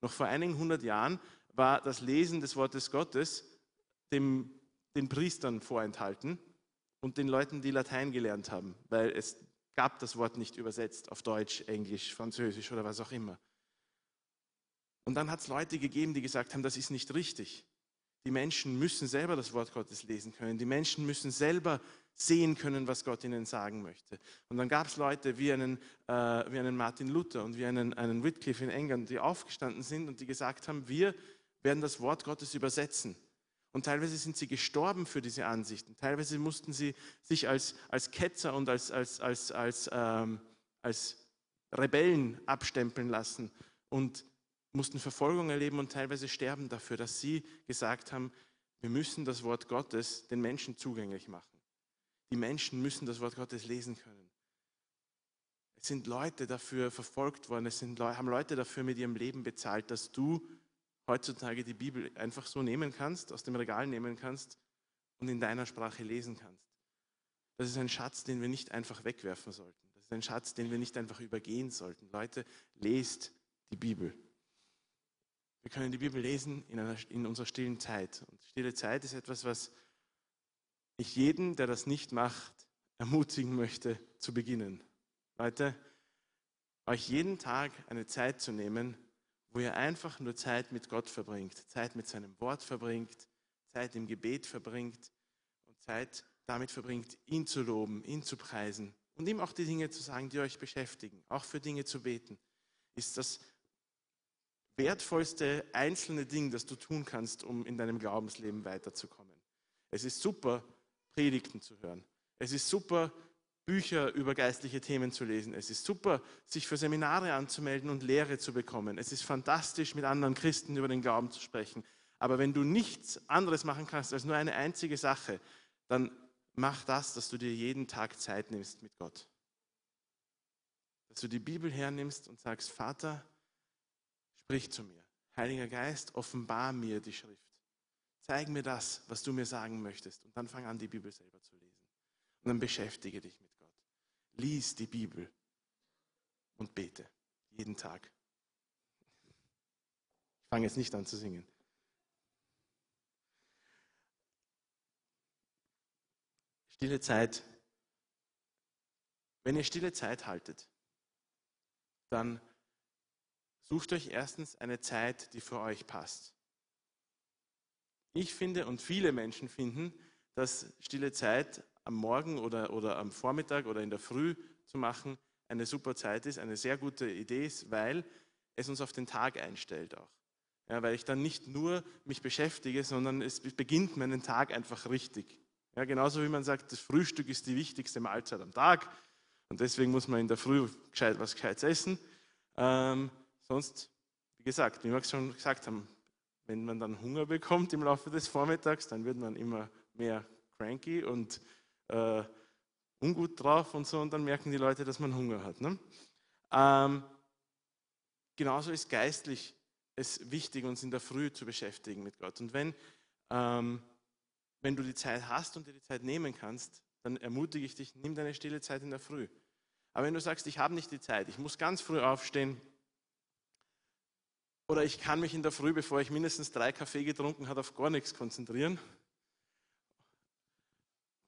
Noch vor einigen hundert Jahren war das Lesen des Wortes Gottes dem, den Priestern vorenthalten und den Leuten, die Latein gelernt haben, weil es gab das Wort nicht übersetzt auf Deutsch, Englisch, Französisch oder was auch immer. Und dann hat es Leute gegeben, die gesagt haben, das ist nicht richtig. Die Menschen müssen selber das Wort Gottes lesen können. Die Menschen müssen selber sehen können, was Gott ihnen sagen möchte. Und dann gab es Leute wie einen, äh, wie einen Martin Luther und wie einen, einen Wycliffe in England, die aufgestanden sind und die gesagt haben, wir werden das Wort Gottes übersetzen. Und teilweise sind sie gestorben für diese Ansichten. Teilweise mussten sie sich als, als Ketzer und als, als, als, als, ähm, als Rebellen abstempeln lassen und mussten Verfolgung erleben und teilweise sterben dafür, dass sie gesagt haben, wir müssen das Wort Gottes den Menschen zugänglich machen. Die Menschen müssen das Wort Gottes lesen können. Es sind Leute dafür verfolgt worden, es sind, haben Leute dafür mit ihrem Leben bezahlt, dass du heutzutage die Bibel einfach so nehmen kannst, aus dem Regal nehmen kannst und in deiner Sprache lesen kannst. Das ist ein Schatz, den wir nicht einfach wegwerfen sollten. Das ist ein Schatz, den wir nicht einfach übergehen sollten. Leute, lest die Bibel. Wir können die Bibel lesen in, einer, in unserer stillen Zeit. Und stille Zeit ist etwas, was ich jeden, der das nicht macht, ermutigen möchte, zu beginnen. Leute, euch jeden Tag eine Zeit zu nehmen, wo ihr einfach nur Zeit mit Gott verbringt, Zeit mit seinem Wort verbringt, Zeit im Gebet verbringt und Zeit damit verbringt, ihn zu loben, ihn zu preisen und ihm auch die Dinge zu sagen, die euch beschäftigen, auch für Dinge zu beten, ist das wertvollste einzelne Ding, das du tun kannst, um in deinem Glaubensleben weiterzukommen. Es ist super, Predigten zu hören. Es ist super, Bücher über geistliche Themen zu lesen. Es ist super, sich für Seminare anzumelden und Lehre zu bekommen. Es ist fantastisch, mit anderen Christen über den Glauben zu sprechen. Aber wenn du nichts anderes machen kannst als nur eine einzige Sache, dann mach das, dass du dir jeden Tag Zeit nimmst mit Gott. Dass du die Bibel hernimmst und sagst, Vater, sprich zu mir. Heiliger Geist, offenbar mir die Schrift. Zeig mir das, was du mir sagen möchtest. Und dann fang an, die Bibel selber zu lesen. Und dann beschäftige dich mit. Lies die Bibel und bete. Jeden Tag. Ich fange jetzt nicht an zu singen. Stille Zeit. Wenn ihr stille Zeit haltet, dann sucht euch erstens eine Zeit, die für euch passt. Ich finde und viele Menschen finden, dass stille Zeit am Morgen oder, oder am Vormittag oder in der Früh zu machen eine super Zeit ist, eine sehr gute Idee ist, weil es uns auf den Tag einstellt auch. Ja, weil ich dann nicht nur mich beschäftige, sondern es beginnt meinen Tag einfach richtig. Ja, genauso wie man sagt, das Frühstück ist die wichtigste Mahlzeit am Tag und deswegen muss man in der Früh gescheit, was Gescheites essen. Ähm, sonst, wie gesagt, wie wir schon gesagt haben, wenn man dann Hunger bekommt im Laufe des Vormittags, dann wird man immer mehr cranky und äh, ungut drauf und so und dann merken die Leute, dass man Hunger hat. Ne? Ähm, genauso ist geistlich es wichtig, uns in der Früh zu beschäftigen mit Gott. Und wenn, ähm, wenn du die Zeit hast und dir die Zeit nehmen kannst, dann ermutige ich dich, nimm deine stille Zeit in der Früh. Aber wenn du sagst, ich habe nicht die Zeit, ich muss ganz früh aufstehen, oder ich kann mich in der Früh, bevor ich mindestens drei Kaffee getrunken habe, auf gar nichts konzentrieren,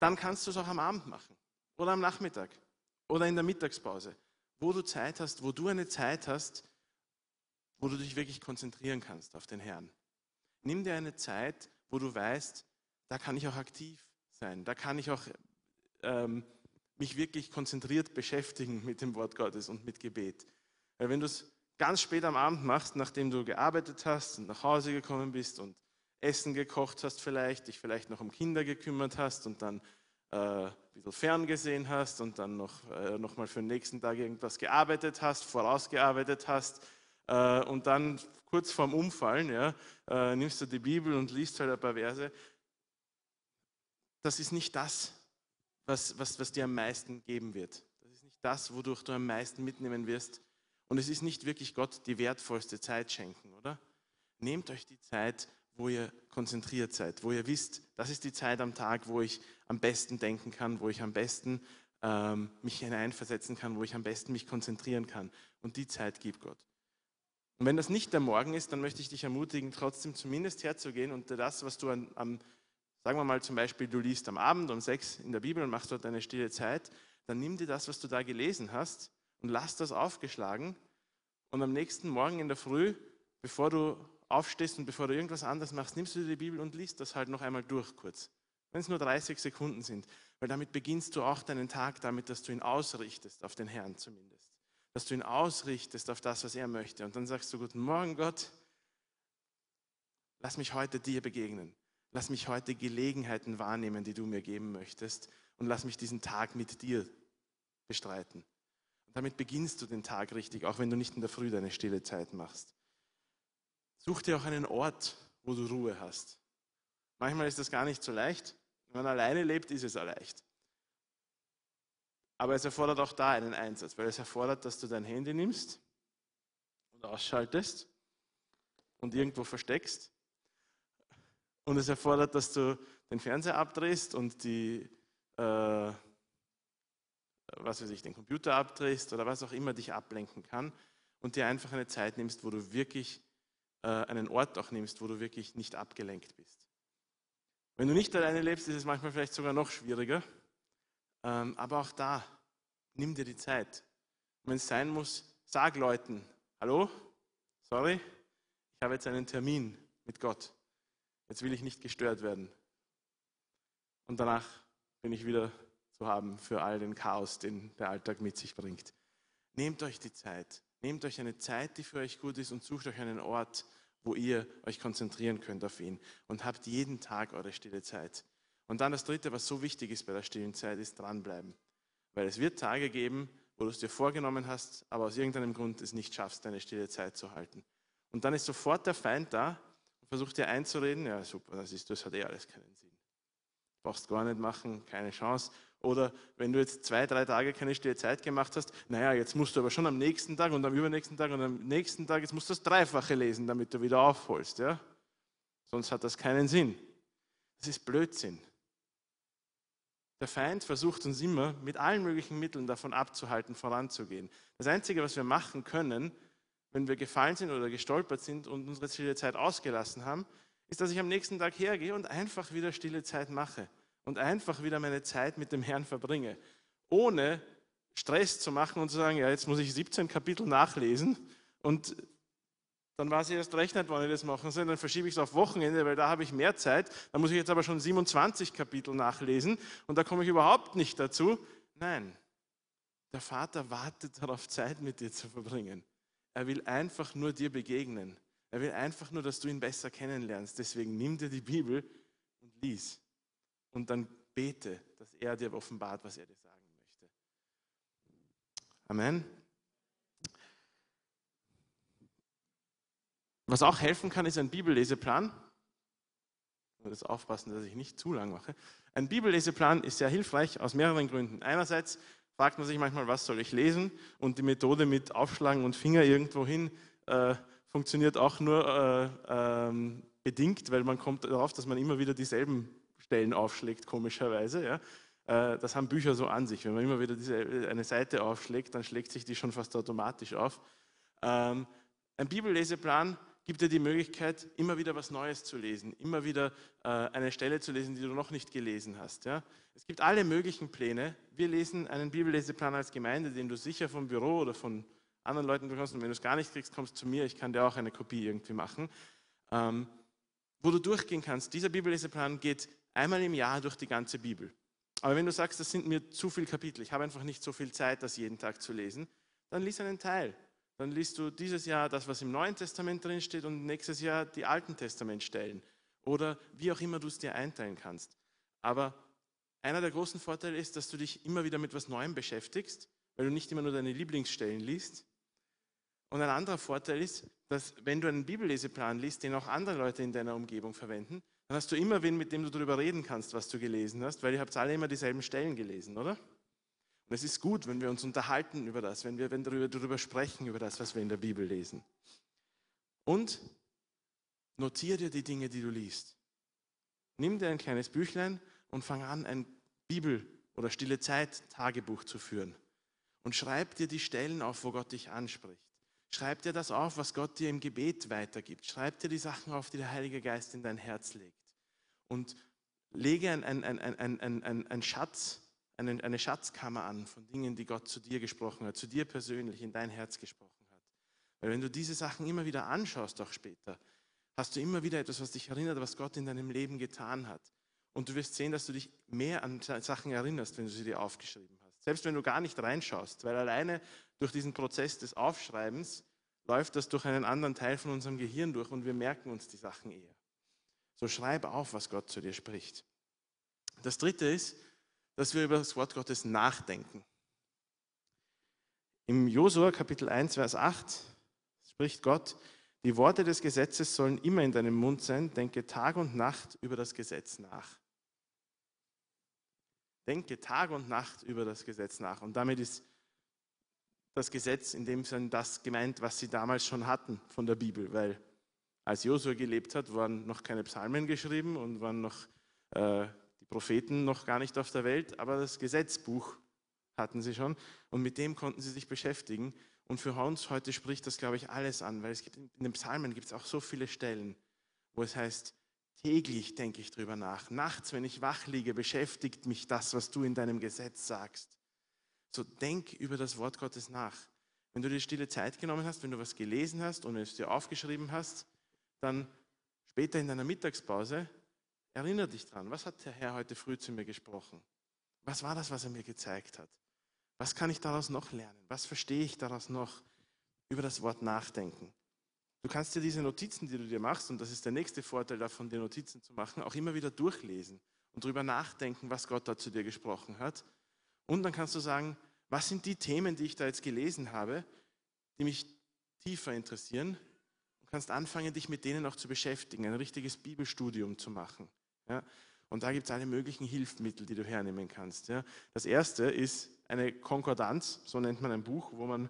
dann kannst du es auch am Abend machen oder am Nachmittag oder in der Mittagspause, wo du Zeit hast, wo du eine Zeit hast, wo du dich wirklich konzentrieren kannst auf den Herrn. Nimm dir eine Zeit, wo du weißt, da kann ich auch aktiv sein, da kann ich auch ähm, mich wirklich konzentriert beschäftigen mit dem Wort Gottes und mit Gebet. Weil wenn du es ganz spät am Abend machst, nachdem du gearbeitet hast und nach Hause gekommen bist und Essen gekocht hast vielleicht, dich vielleicht noch um Kinder gekümmert hast und dann äh, ein bisschen ferngesehen hast und dann noch, äh, noch mal für den nächsten Tag irgendwas gearbeitet hast, vorausgearbeitet hast äh, und dann kurz vorm Umfallen ja, äh, nimmst du die Bibel und liest halt ein paar Verse. Das ist nicht das, was, was, was dir am meisten geben wird. Das ist nicht das, wodurch du am meisten mitnehmen wirst. Und es ist nicht wirklich Gott die wertvollste Zeit schenken, oder? Nehmt euch die Zeit, wo ihr konzentriert seid, wo ihr wisst, das ist die Zeit am Tag, wo ich am besten denken kann, wo ich am besten ähm, mich hineinversetzen kann, wo ich am besten mich konzentrieren kann. Und die Zeit gibt Gott. Und wenn das nicht der Morgen ist, dann möchte ich dich ermutigen, trotzdem zumindest herzugehen und das, was du an, am, sagen wir mal zum Beispiel, du liest am Abend um sechs in der Bibel und machst dort eine stille Zeit, dann nimm dir das, was du da gelesen hast und lass das aufgeschlagen und am nächsten Morgen in der Früh, bevor du aufstehst und bevor du irgendwas anderes machst, nimmst du die Bibel und liest das halt noch einmal durch kurz. Wenn es nur 30 Sekunden sind, weil damit beginnst du auch deinen Tag damit, dass du ihn ausrichtest, auf den Herrn zumindest. Dass du ihn ausrichtest auf das, was er möchte. Und dann sagst du, guten Morgen Gott, lass mich heute dir begegnen. Lass mich heute Gelegenheiten wahrnehmen, die du mir geben möchtest. Und lass mich diesen Tag mit dir bestreiten. Und damit beginnst du den Tag richtig, auch wenn du nicht in der Früh deine stille Zeit machst. Such dir auch einen Ort, wo du Ruhe hast. Manchmal ist das gar nicht so leicht. Wenn man alleine lebt, ist es auch leicht. Aber es erfordert auch da einen Einsatz, weil es erfordert, dass du dein Handy nimmst und ausschaltest und irgendwo versteckst. Und es erfordert, dass du den Fernseher abdrehst und die, äh, was weiß ich, den Computer abdrehst oder was auch immer dich ablenken kann und dir einfach eine Zeit nimmst, wo du wirklich einen Ort auch nimmst, wo du wirklich nicht abgelenkt bist. Wenn du nicht alleine lebst, ist es manchmal vielleicht sogar noch schwieriger. Ähm, aber auch da, nimm dir die Zeit. wenn es sein muss, sag Leuten, hallo, sorry, ich habe jetzt einen Termin mit Gott. Jetzt will ich nicht gestört werden. Und danach bin ich wieder zu haben für all den Chaos, den der Alltag mit sich bringt. Nehmt euch die Zeit. Nehmt euch eine Zeit, die für euch gut ist und sucht euch einen Ort, wo ihr euch konzentrieren könnt auf ihn und habt jeden Tag eure stille Zeit. Und dann das Dritte, was so wichtig ist bei der stillen Zeit, ist dranbleiben. Weil es wird Tage geben, wo du es dir vorgenommen hast, aber aus irgendeinem Grund es nicht schaffst, deine stille Zeit zu halten. Und dann ist sofort der Feind da und versucht dir einzureden, ja super, das, ist, das hat eh alles keinen Sinn. Brauchst gar nicht machen, keine Chance. Oder wenn du jetzt zwei, drei Tage keine stille Zeit gemacht hast, naja, jetzt musst du aber schon am nächsten Tag und am übernächsten Tag und am nächsten Tag, jetzt musst du das Dreifache lesen, damit du wieder aufholst. Ja? Sonst hat das keinen Sinn. Das ist Blödsinn. Der Feind versucht uns immer mit allen möglichen Mitteln davon abzuhalten, voranzugehen. Das Einzige, was wir machen können, wenn wir gefallen sind oder gestolpert sind und unsere stille Zeit ausgelassen haben, ist, dass ich am nächsten Tag hergehe und einfach wieder stille Zeit mache und einfach wieder meine Zeit mit dem Herrn verbringe, ohne Stress zu machen und zu sagen, ja, jetzt muss ich 17 Kapitel nachlesen und dann war es erst recht nicht, wann ich das machen soll, dann verschiebe ich es auf Wochenende, weil da habe ich mehr Zeit. Dann muss ich jetzt aber schon 27 Kapitel nachlesen und da komme ich überhaupt nicht dazu. Nein, der Vater wartet darauf, Zeit mit dir zu verbringen. Er will einfach nur dir begegnen. Er will einfach nur, dass du ihn besser kennenlernst. Deswegen nimm dir die Bibel und lies und dann bete, dass er dir offenbart, was er dir sagen möchte. Amen. Was auch helfen kann, ist ein Bibelleseplan. Ich muss aufpassen, dass ich nicht zu lang mache. Ein Bibelleseplan ist sehr hilfreich aus mehreren Gründen. Einerseits fragt man sich manchmal, was soll ich lesen? Und die Methode mit Aufschlagen und Finger irgendwo hin äh, funktioniert auch nur äh, ähm, bedingt, weil man kommt darauf, dass man immer wieder dieselben Stellen aufschlägt, komischerweise. Ja. Äh, das haben Bücher so an sich. Wenn man immer wieder diese, eine Seite aufschlägt, dann schlägt sich die schon fast automatisch auf. Ähm, ein Bibelleseplan gibt dir die Möglichkeit, immer wieder was Neues zu lesen, immer wieder äh, eine Stelle zu lesen, die du noch nicht gelesen hast. Es gibt alle möglichen Pläne. Wir lesen einen Bibelleseplan als Gemeinde, den du sicher vom Büro oder von anderen Leuten bekommst. Und wenn du es gar nicht kriegst, kommst du zu mir. Ich kann dir auch eine Kopie irgendwie machen. Ähm, wo du durchgehen kannst. Dieser Bibelleseplan geht einmal im Jahr durch die ganze Bibel. Aber wenn du sagst, das sind mir zu viele Kapitel, ich habe einfach nicht so viel Zeit, das jeden Tag zu lesen, dann lies einen Teil. Dann liest du dieses Jahr das, was im Neuen Testament drin steht und nächstes Jahr die Alten Testamentstellen. Oder wie auch immer du es dir einteilen kannst. Aber einer der großen Vorteile ist, dass du dich immer wieder mit was Neuem beschäftigst, weil du nicht immer nur deine Lieblingsstellen liest. Und ein anderer Vorteil ist, dass wenn du einen Bibelleseplan liest, den auch andere Leute in deiner Umgebung verwenden, dann hast du immer wen, mit dem du darüber reden kannst, was du gelesen hast, weil ihr habt alle immer dieselben Stellen gelesen, oder? Und es ist gut, wenn wir uns unterhalten über das, wenn wir wenn darüber, darüber sprechen, über das, was wir in der Bibel lesen. Und notiere dir die Dinge, die du liest. Nimm dir ein kleines Büchlein und fang an, ein Bibel- oder stille Zeit-Tagebuch zu führen. Und schreib dir die Stellen auf, wo Gott dich anspricht. Schreib dir das auf, was Gott dir im Gebet weitergibt. Schreib dir die Sachen auf, die der Heilige Geist in dein Herz legt. Und lege ein, ein, ein, ein, ein Schatz, eine, eine Schatzkammer an von Dingen, die Gott zu dir gesprochen hat, zu dir persönlich in dein Herz gesprochen hat. Weil wenn du diese Sachen immer wieder anschaust, auch später, hast du immer wieder etwas, was dich erinnert, was Gott in deinem Leben getan hat. Und du wirst sehen, dass du dich mehr an Sachen erinnerst, wenn du sie dir aufgeschrieben hast. Selbst wenn du gar nicht reinschaust, weil alleine durch diesen Prozess des Aufschreibens läuft das durch einen anderen Teil von unserem Gehirn durch und wir merken uns die Sachen eher. So schreib auf, was Gott zu dir spricht. Das dritte ist, dass wir über das Wort Gottes nachdenken. Im Josua Kapitel 1, Vers 8 spricht Gott, die Worte des Gesetzes sollen immer in deinem Mund sein, denke Tag und Nacht über das Gesetz nach. Denke Tag und Nacht über das Gesetz nach. Und damit ist das Gesetz in dem Sinne das gemeint, was sie damals schon hatten von der Bibel, weil als Josua gelebt hat, waren noch keine Psalmen geschrieben und waren noch äh, die Propheten noch gar nicht auf der Welt, aber das Gesetzbuch hatten sie schon und mit dem konnten sie sich beschäftigen. Und für uns heute spricht das, glaube ich, alles an, weil es gibt in den Psalmen gibt es auch so viele Stellen, wo es heißt, täglich denke ich drüber nach. Nachts, wenn ich wach liege, beschäftigt mich das, was du in deinem Gesetz sagst. So denk über das Wort Gottes nach. Wenn du dir stille Zeit genommen hast, wenn du was gelesen hast und es dir aufgeschrieben hast, dann später in deiner Mittagspause erinnere dich dran. Was hat der Herr heute früh zu mir gesprochen? Was war das, was er mir gezeigt hat? Was kann ich daraus noch lernen? Was verstehe ich daraus noch über das Wort nachdenken? Du kannst dir diese Notizen, die du dir machst, und das ist der nächste Vorteil davon, dir Notizen zu machen, auch immer wieder durchlesen und darüber nachdenken, was Gott da zu dir gesprochen hat. Und dann kannst du sagen, was sind die Themen, die ich da jetzt gelesen habe, die mich tiefer interessieren? Kannst anfangen, dich mit denen auch zu beschäftigen, ein richtiges Bibelstudium zu machen. Ja? Und da gibt es alle möglichen Hilfsmittel, die du hernehmen kannst. Ja? Das erste ist eine Konkordanz, so nennt man ein Buch, wo man,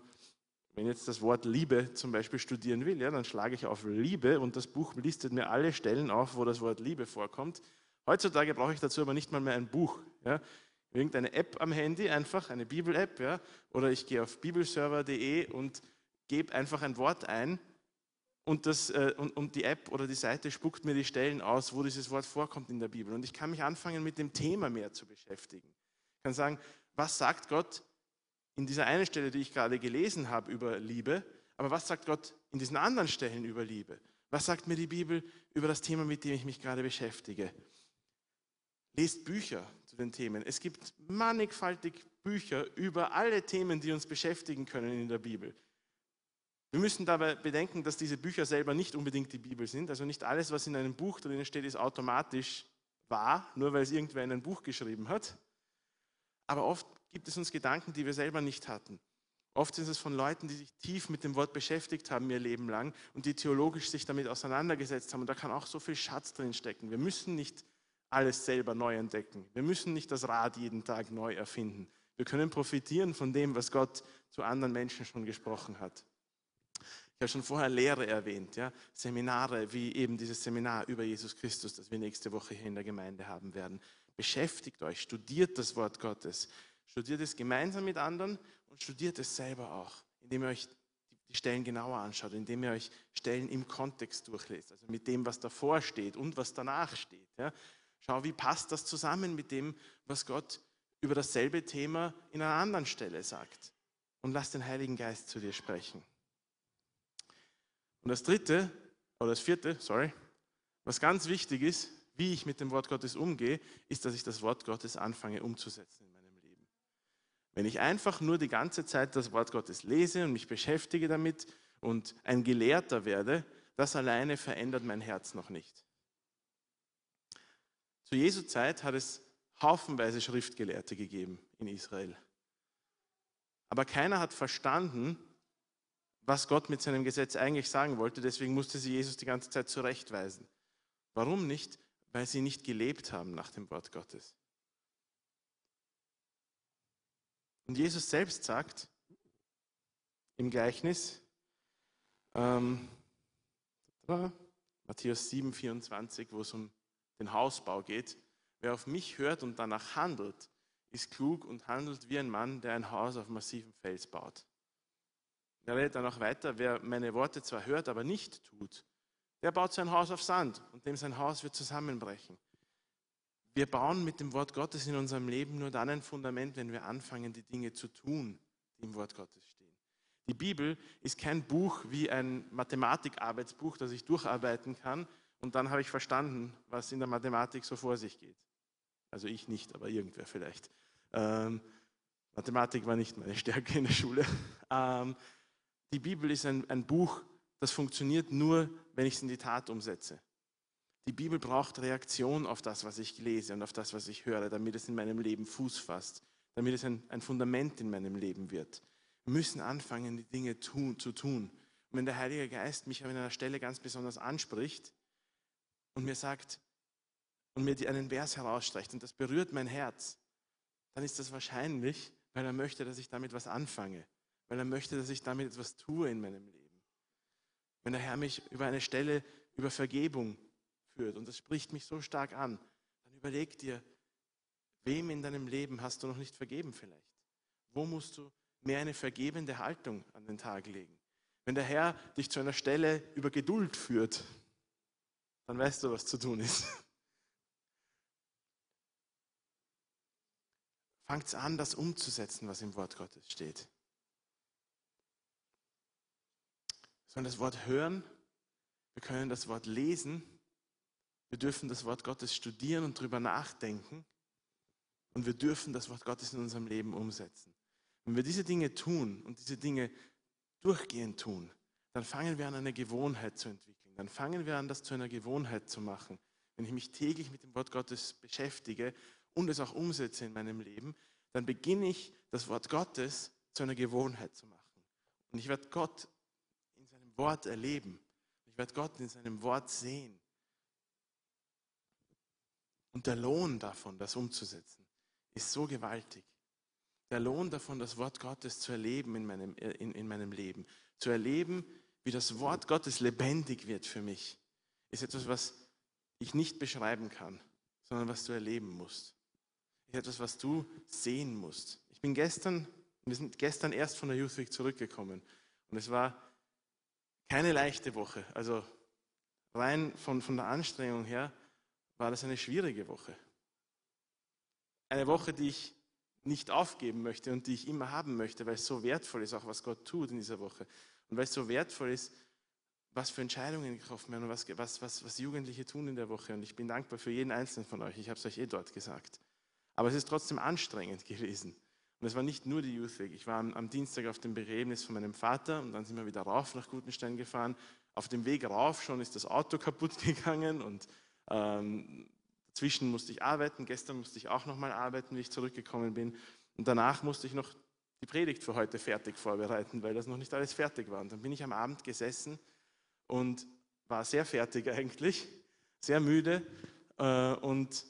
wenn jetzt das Wort Liebe zum Beispiel studieren will, ja, dann schlage ich auf Liebe und das Buch listet mir alle Stellen auf, wo das Wort Liebe vorkommt. Heutzutage brauche ich dazu aber nicht mal mehr ein Buch. Ja? irgendeine App am Handy, einfach eine Bibel-App, ja, oder ich gehe auf bibelserver.de und gebe einfach ein Wort ein und, das, äh, und, und die App oder die Seite spuckt mir die Stellen aus, wo dieses Wort vorkommt in der Bibel. Und ich kann mich anfangen, mit dem Thema mehr zu beschäftigen. Ich kann sagen, was sagt Gott in dieser einen Stelle, die ich gerade gelesen habe über Liebe, aber was sagt Gott in diesen anderen Stellen über Liebe? Was sagt mir die Bibel über das Thema, mit dem ich mich gerade beschäftige? Lest Bücher zu den Themen. Es gibt mannigfaltig Bücher über alle Themen, die uns beschäftigen können in der Bibel. Wir müssen dabei bedenken, dass diese Bücher selber nicht unbedingt die Bibel sind. Also nicht alles, was in einem Buch drin steht, ist automatisch wahr, nur weil es irgendwer in ein Buch geschrieben hat. Aber oft gibt es uns Gedanken, die wir selber nicht hatten. Oft sind es von Leuten, die sich tief mit dem Wort beschäftigt haben ihr Leben lang und die theologisch sich damit auseinandergesetzt haben. Und da kann auch so viel Schatz drin stecken. Wir müssen nicht alles selber neu entdecken. Wir müssen nicht das Rad jeden Tag neu erfinden. Wir können profitieren von dem, was Gott zu anderen Menschen schon gesprochen hat. Habe schon vorher Lehre erwähnt, ja? Seminare wie eben dieses Seminar über Jesus Christus, das wir nächste Woche hier in der Gemeinde haben werden. Beschäftigt euch, studiert das Wort Gottes, studiert es gemeinsam mit anderen und studiert es selber auch, indem ihr euch die Stellen genauer anschaut, indem ihr euch Stellen im Kontext durchlest, also mit dem, was davor steht und was danach steht. Ja? Schau, wie passt das zusammen mit dem, was Gott über dasselbe Thema in einer anderen Stelle sagt. Und lass den Heiligen Geist zu dir sprechen. Und das dritte, oder das vierte, sorry, was ganz wichtig ist, wie ich mit dem Wort Gottes umgehe, ist, dass ich das Wort Gottes anfange umzusetzen in meinem Leben. Wenn ich einfach nur die ganze Zeit das Wort Gottes lese und mich beschäftige damit und ein Gelehrter werde, das alleine verändert mein Herz noch nicht. Zu Jesu Zeit hat es haufenweise Schriftgelehrte gegeben in Israel. Aber keiner hat verstanden, was Gott mit seinem Gesetz eigentlich sagen wollte. Deswegen musste sie Jesus die ganze Zeit zurechtweisen. Warum nicht? weil sie nicht gelebt haben nach dem Wort Gottes. Und Jesus selbst sagt im Gleichnis, ähm, Matthäus 7, 24, wo es um den Hausbau geht, wer auf mich hört und danach handelt, ist klug und handelt wie ein Mann, der ein Haus auf massivem Fels baut. Er redet dann auch weiter, wer meine Worte zwar hört, aber nicht tut, der baut sein Haus auf Sand und dem sein Haus wird zusammenbrechen. Wir bauen mit dem Wort Gottes in unserem Leben nur dann ein Fundament, wenn wir anfangen, die Dinge zu tun, die im Wort Gottes stehen. Die Bibel ist kein Buch wie ein Mathematikarbeitsbuch, das ich durcharbeiten kann und dann habe ich verstanden, was in der Mathematik so vor sich geht. Also ich nicht, aber irgendwer vielleicht. Ähm, Mathematik war nicht meine Stärke in der Schule. Ähm, die Bibel ist ein, ein Buch, das funktioniert nur, wenn ich es in die Tat umsetze. Die Bibel braucht Reaktion auf das, was ich lese und auf das, was ich höre, damit es in meinem Leben Fuß fasst, damit es ein, ein Fundament in meinem Leben wird. Wir müssen anfangen, die Dinge tun, zu tun. Und wenn der Heilige Geist mich an einer Stelle ganz besonders anspricht und mir sagt und mir einen Vers herausstreicht und das berührt mein Herz, dann ist das wahrscheinlich, weil er möchte, dass ich damit was anfange, weil er möchte, dass ich damit etwas tue in meinem Leben. Wenn der Herr mich über eine Stelle über Vergebung führt und das spricht mich so stark an, dann überleg dir, wem in deinem Leben hast du noch nicht vergeben vielleicht? Wo musst du mehr eine vergebende Haltung an den Tag legen. Wenn der Herr dich zu einer Stelle über Geduld führt, dann weißt du, was zu tun ist. Fangt an, das umzusetzen, was im Wort Gottes steht. Wir sollen das Wort hören, wir können das Wort lesen, wir dürfen das Wort Gottes studieren und darüber nachdenken und wir dürfen das Wort Gottes in unserem Leben umsetzen. Wenn wir diese Dinge tun und diese Dinge durchgehend tun, dann fangen wir an, eine Gewohnheit zu entwickeln. Dann fangen wir an, das zu einer Gewohnheit zu machen. Wenn ich mich täglich mit dem Wort Gottes beschäftige und es auch umsetze in meinem Leben, dann beginne ich, das Wort Gottes zu einer Gewohnheit zu machen. Und ich werde Gott Wort erleben. Ich werde Gott in seinem Wort sehen. Und der Lohn davon, das umzusetzen, ist so gewaltig der Lohn davon, das Wort Gottes zu erleben in meinem, in, in meinem Leben, zu erleben, wie das Wort Gottes lebendig wird für mich, ist etwas, was ich nicht beschreiben kann, sondern was du erleben musst. Ist etwas, was du sehen musst. Ich bin gestern, wir sind gestern erst von der Youth Week zurückgekommen und es war keine leichte Woche. Also rein von, von der Anstrengung her war das eine schwierige Woche. Eine Woche, die ich nicht aufgeben möchte und die ich immer haben möchte, weil es so wertvoll ist, auch was Gott tut in dieser Woche. Und weil es so wertvoll ist, was für Entscheidungen getroffen werden und was, was, was, was Jugendliche tun in der Woche. Und ich bin dankbar für jeden einzelnen von euch. Ich habe es euch eh dort gesagt. Aber es ist trotzdem anstrengend gewesen. Und es war nicht nur die Youth Week. Ich war am, Dienstag auf dem Begräbnis von meinem Vater und dann sind wir wieder rauf nach Gutenstein gefahren. Auf dem Weg rauf schon ist das Auto kaputt gegangen und ähm, Dazwischen musste ich arbeiten, gestern musste ich auch nochmal arbeiten, wie ich zurückgekommen bin. Und danach musste ich noch die Predigt für heute fertig vorbereiten, weil das noch nicht alles fertig war. Und dann bin ich am Abend gesessen und war sehr fertig eigentlich, sehr müde äh, und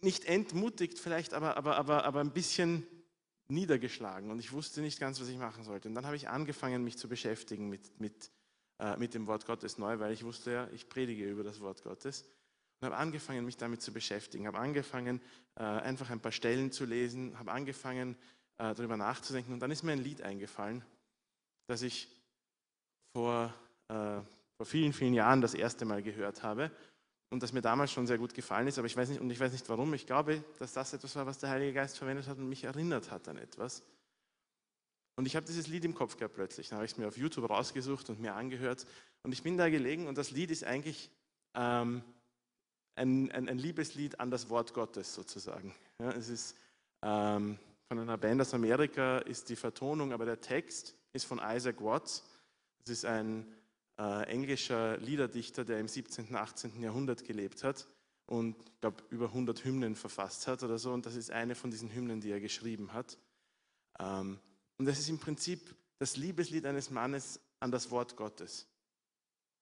nicht entmutigt vielleicht, aber, aber, aber, aber ein bisschen niedergeschlagen. Und ich wusste nicht ganz, was ich machen sollte. Und dann habe ich angefangen, mich zu beschäftigen mit, mit, äh, mit dem Wort Gottes neu, weil ich wusste ja, ich predige über das Wort Gottes und habe angefangen, mich damit zu beschäftigen, habe angefangen, äh, einfach ein paar Stellen zu lesen, habe angefangen, äh, darüber nachzudenken. Und dann ist mir ein Lied eingefallen, das ich vor, äh, vor vielen, vielen Jahren das erste Mal gehört habe und das mir damals schon sehr gut gefallen ist, aber ich weiß nicht, und ich weiß nicht warum. Ich glaube, dass das etwas war, was der Heilige Geist verwendet hat und mich erinnert hat an etwas. Und ich habe dieses Lied im Kopf gehabt plötzlich. Dann habe ich es mir auf YouTube rausgesucht und mir angehört. Und ich bin da gelegen und das Lied ist eigentlich ähm, ein, ein, ein Liebeslied an das Wort Gottes sozusagen. Ja, es ist ähm, von einer Band aus Amerika, ist die Vertonung, aber der Text ist von Isaac Watts. Das ist ein äh, englischer Liederdichter, der im 17., und 18. Jahrhundert gelebt hat und, glaube, über 100 Hymnen verfasst hat oder so. Und das ist eine von diesen Hymnen, die er geschrieben hat. Ähm, und das ist im Prinzip das Liebeslied eines Mannes an das Wort Gottes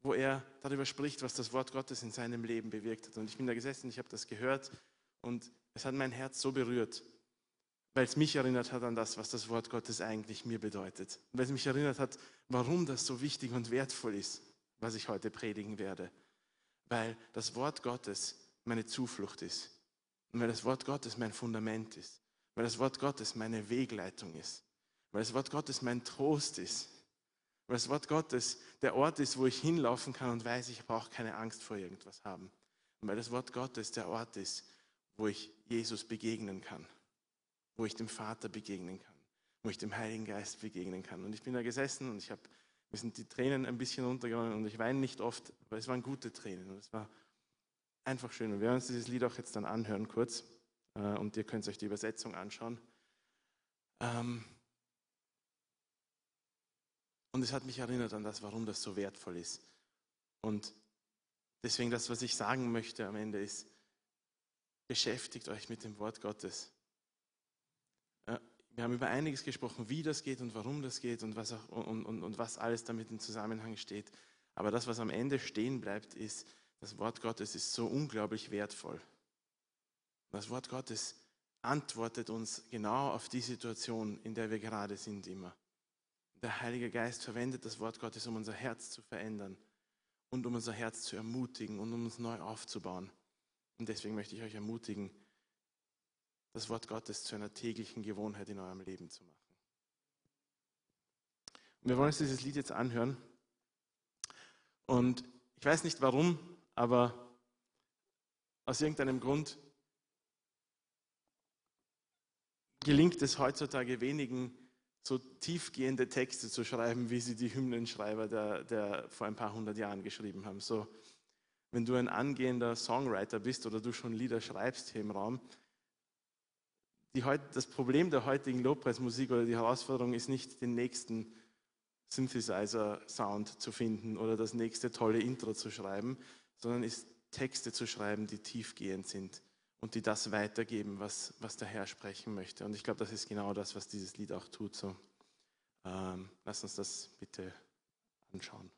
wo er darüber spricht, was das Wort Gottes in seinem Leben bewirkt hat. Und ich bin da gesessen, ich habe das gehört und es hat mein Herz so berührt, weil es mich erinnert hat an das, was das Wort Gottes eigentlich mir bedeutet. Weil es mich erinnert hat, warum das so wichtig und wertvoll ist, was ich heute predigen werde. Weil das Wort Gottes meine Zuflucht ist. Und weil das Wort Gottes mein Fundament ist. Weil das Wort Gottes meine Wegleitung ist. Weil das Wort Gottes mein Trost ist. Weil das Wort Gottes der Ort ist, wo ich hinlaufen kann und weiß, ich brauche keine Angst vor irgendwas haben. Und weil das Wort Gottes der Ort ist, wo ich Jesus begegnen kann. Wo ich dem Vater begegnen kann. Wo ich dem Heiligen Geist begegnen kann. Und ich bin da gesessen und ich habe, mir sind die Tränen ein bisschen runtergegangen und ich weine nicht oft, aber es waren gute Tränen. Und es war einfach schön. Und wir werden uns dieses Lied auch jetzt dann anhören kurz. Äh, und ihr könnt euch die Übersetzung anschauen. Ähm, und es hat mich erinnert an das, warum das so wertvoll ist. Und deswegen das, was ich sagen möchte am Ende ist, beschäftigt euch mit dem Wort Gottes. Wir haben über einiges gesprochen, wie das geht und warum das geht und was, auch, und, und, und was alles damit in Zusammenhang steht. Aber das, was am Ende stehen bleibt, ist, das Wort Gottes ist so unglaublich wertvoll. Das Wort Gottes antwortet uns genau auf die Situation, in der wir gerade sind immer. Der Heilige Geist verwendet das Wort Gottes, um unser Herz zu verändern und um unser Herz zu ermutigen und um uns neu aufzubauen. Und deswegen möchte ich euch ermutigen, das Wort Gottes zu einer täglichen Gewohnheit in eurem Leben zu machen. Und wir wollen uns dieses Lied jetzt anhören. Und ich weiß nicht warum, aber aus irgendeinem Grund gelingt es heutzutage wenigen, so tiefgehende Texte zu schreiben, wie sie die Hymnenschreiber der, der vor ein paar hundert Jahren geschrieben haben. So, wenn du ein angehender Songwriter bist oder du schon Lieder schreibst hier im Raum, die, das Problem der heutigen Lobpreismusik oder die Herausforderung ist nicht, den nächsten Synthesizer-Sound zu finden oder das nächste tolle Intro zu schreiben, sondern ist Texte zu schreiben, die tiefgehend sind und die das weitergeben, was, was der Herr sprechen möchte. Und ich glaube, das ist genau das, was dieses Lied auch tut. So, ähm, lass uns das bitte anschauen.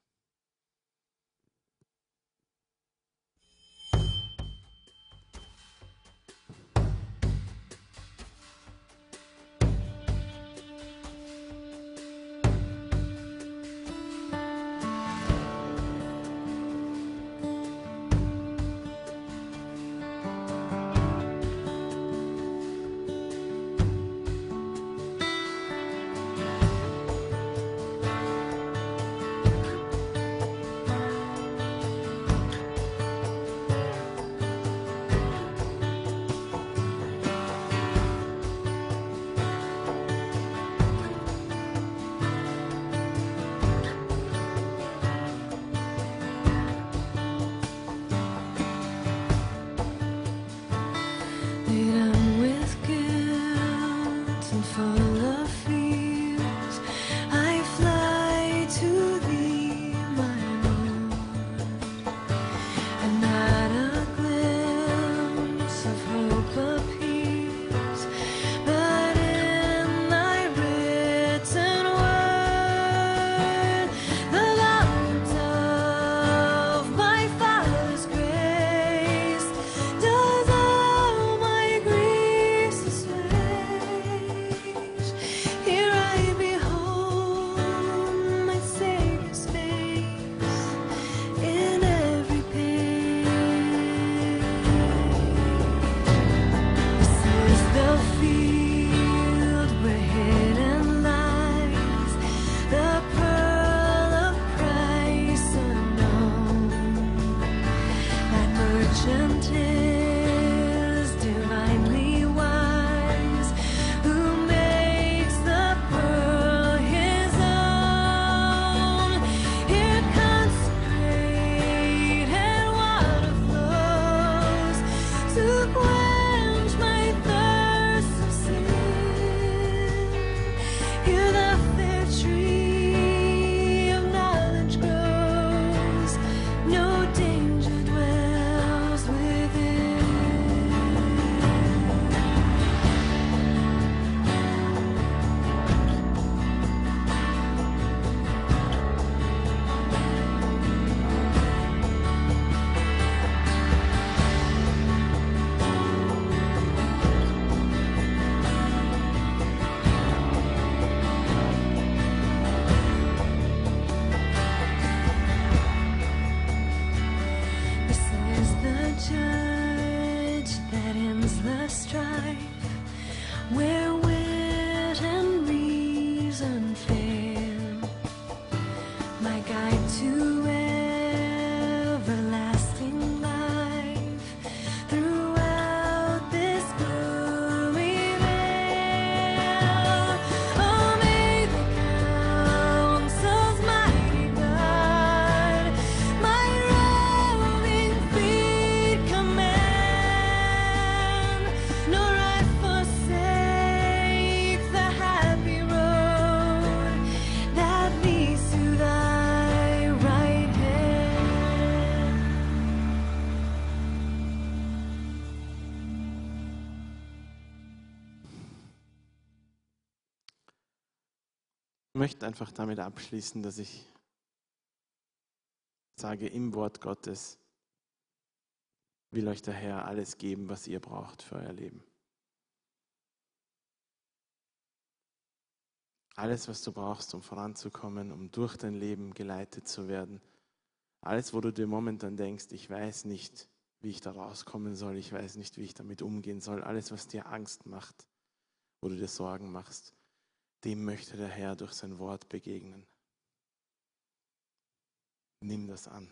the strife. Where möchte einfach damit abschließen, dass ich sage, im Wort Gottes will euch der Herr alles geben, was ihr braucht für euer Leben. Alles, was du brauchst, um voranzukommen, um durch dein Leben geleitet zu werden. Alles, wo du dir momentan denkst, ich weiß nicht, wie ich da rauskommen soll, ich weiß nicht, wie ich damit umgehen soll. Alles, was dir Angst macht, wo du dir Sorgen machst, dem möchte der Herr durch sein Wort begegnen. Nimm das an.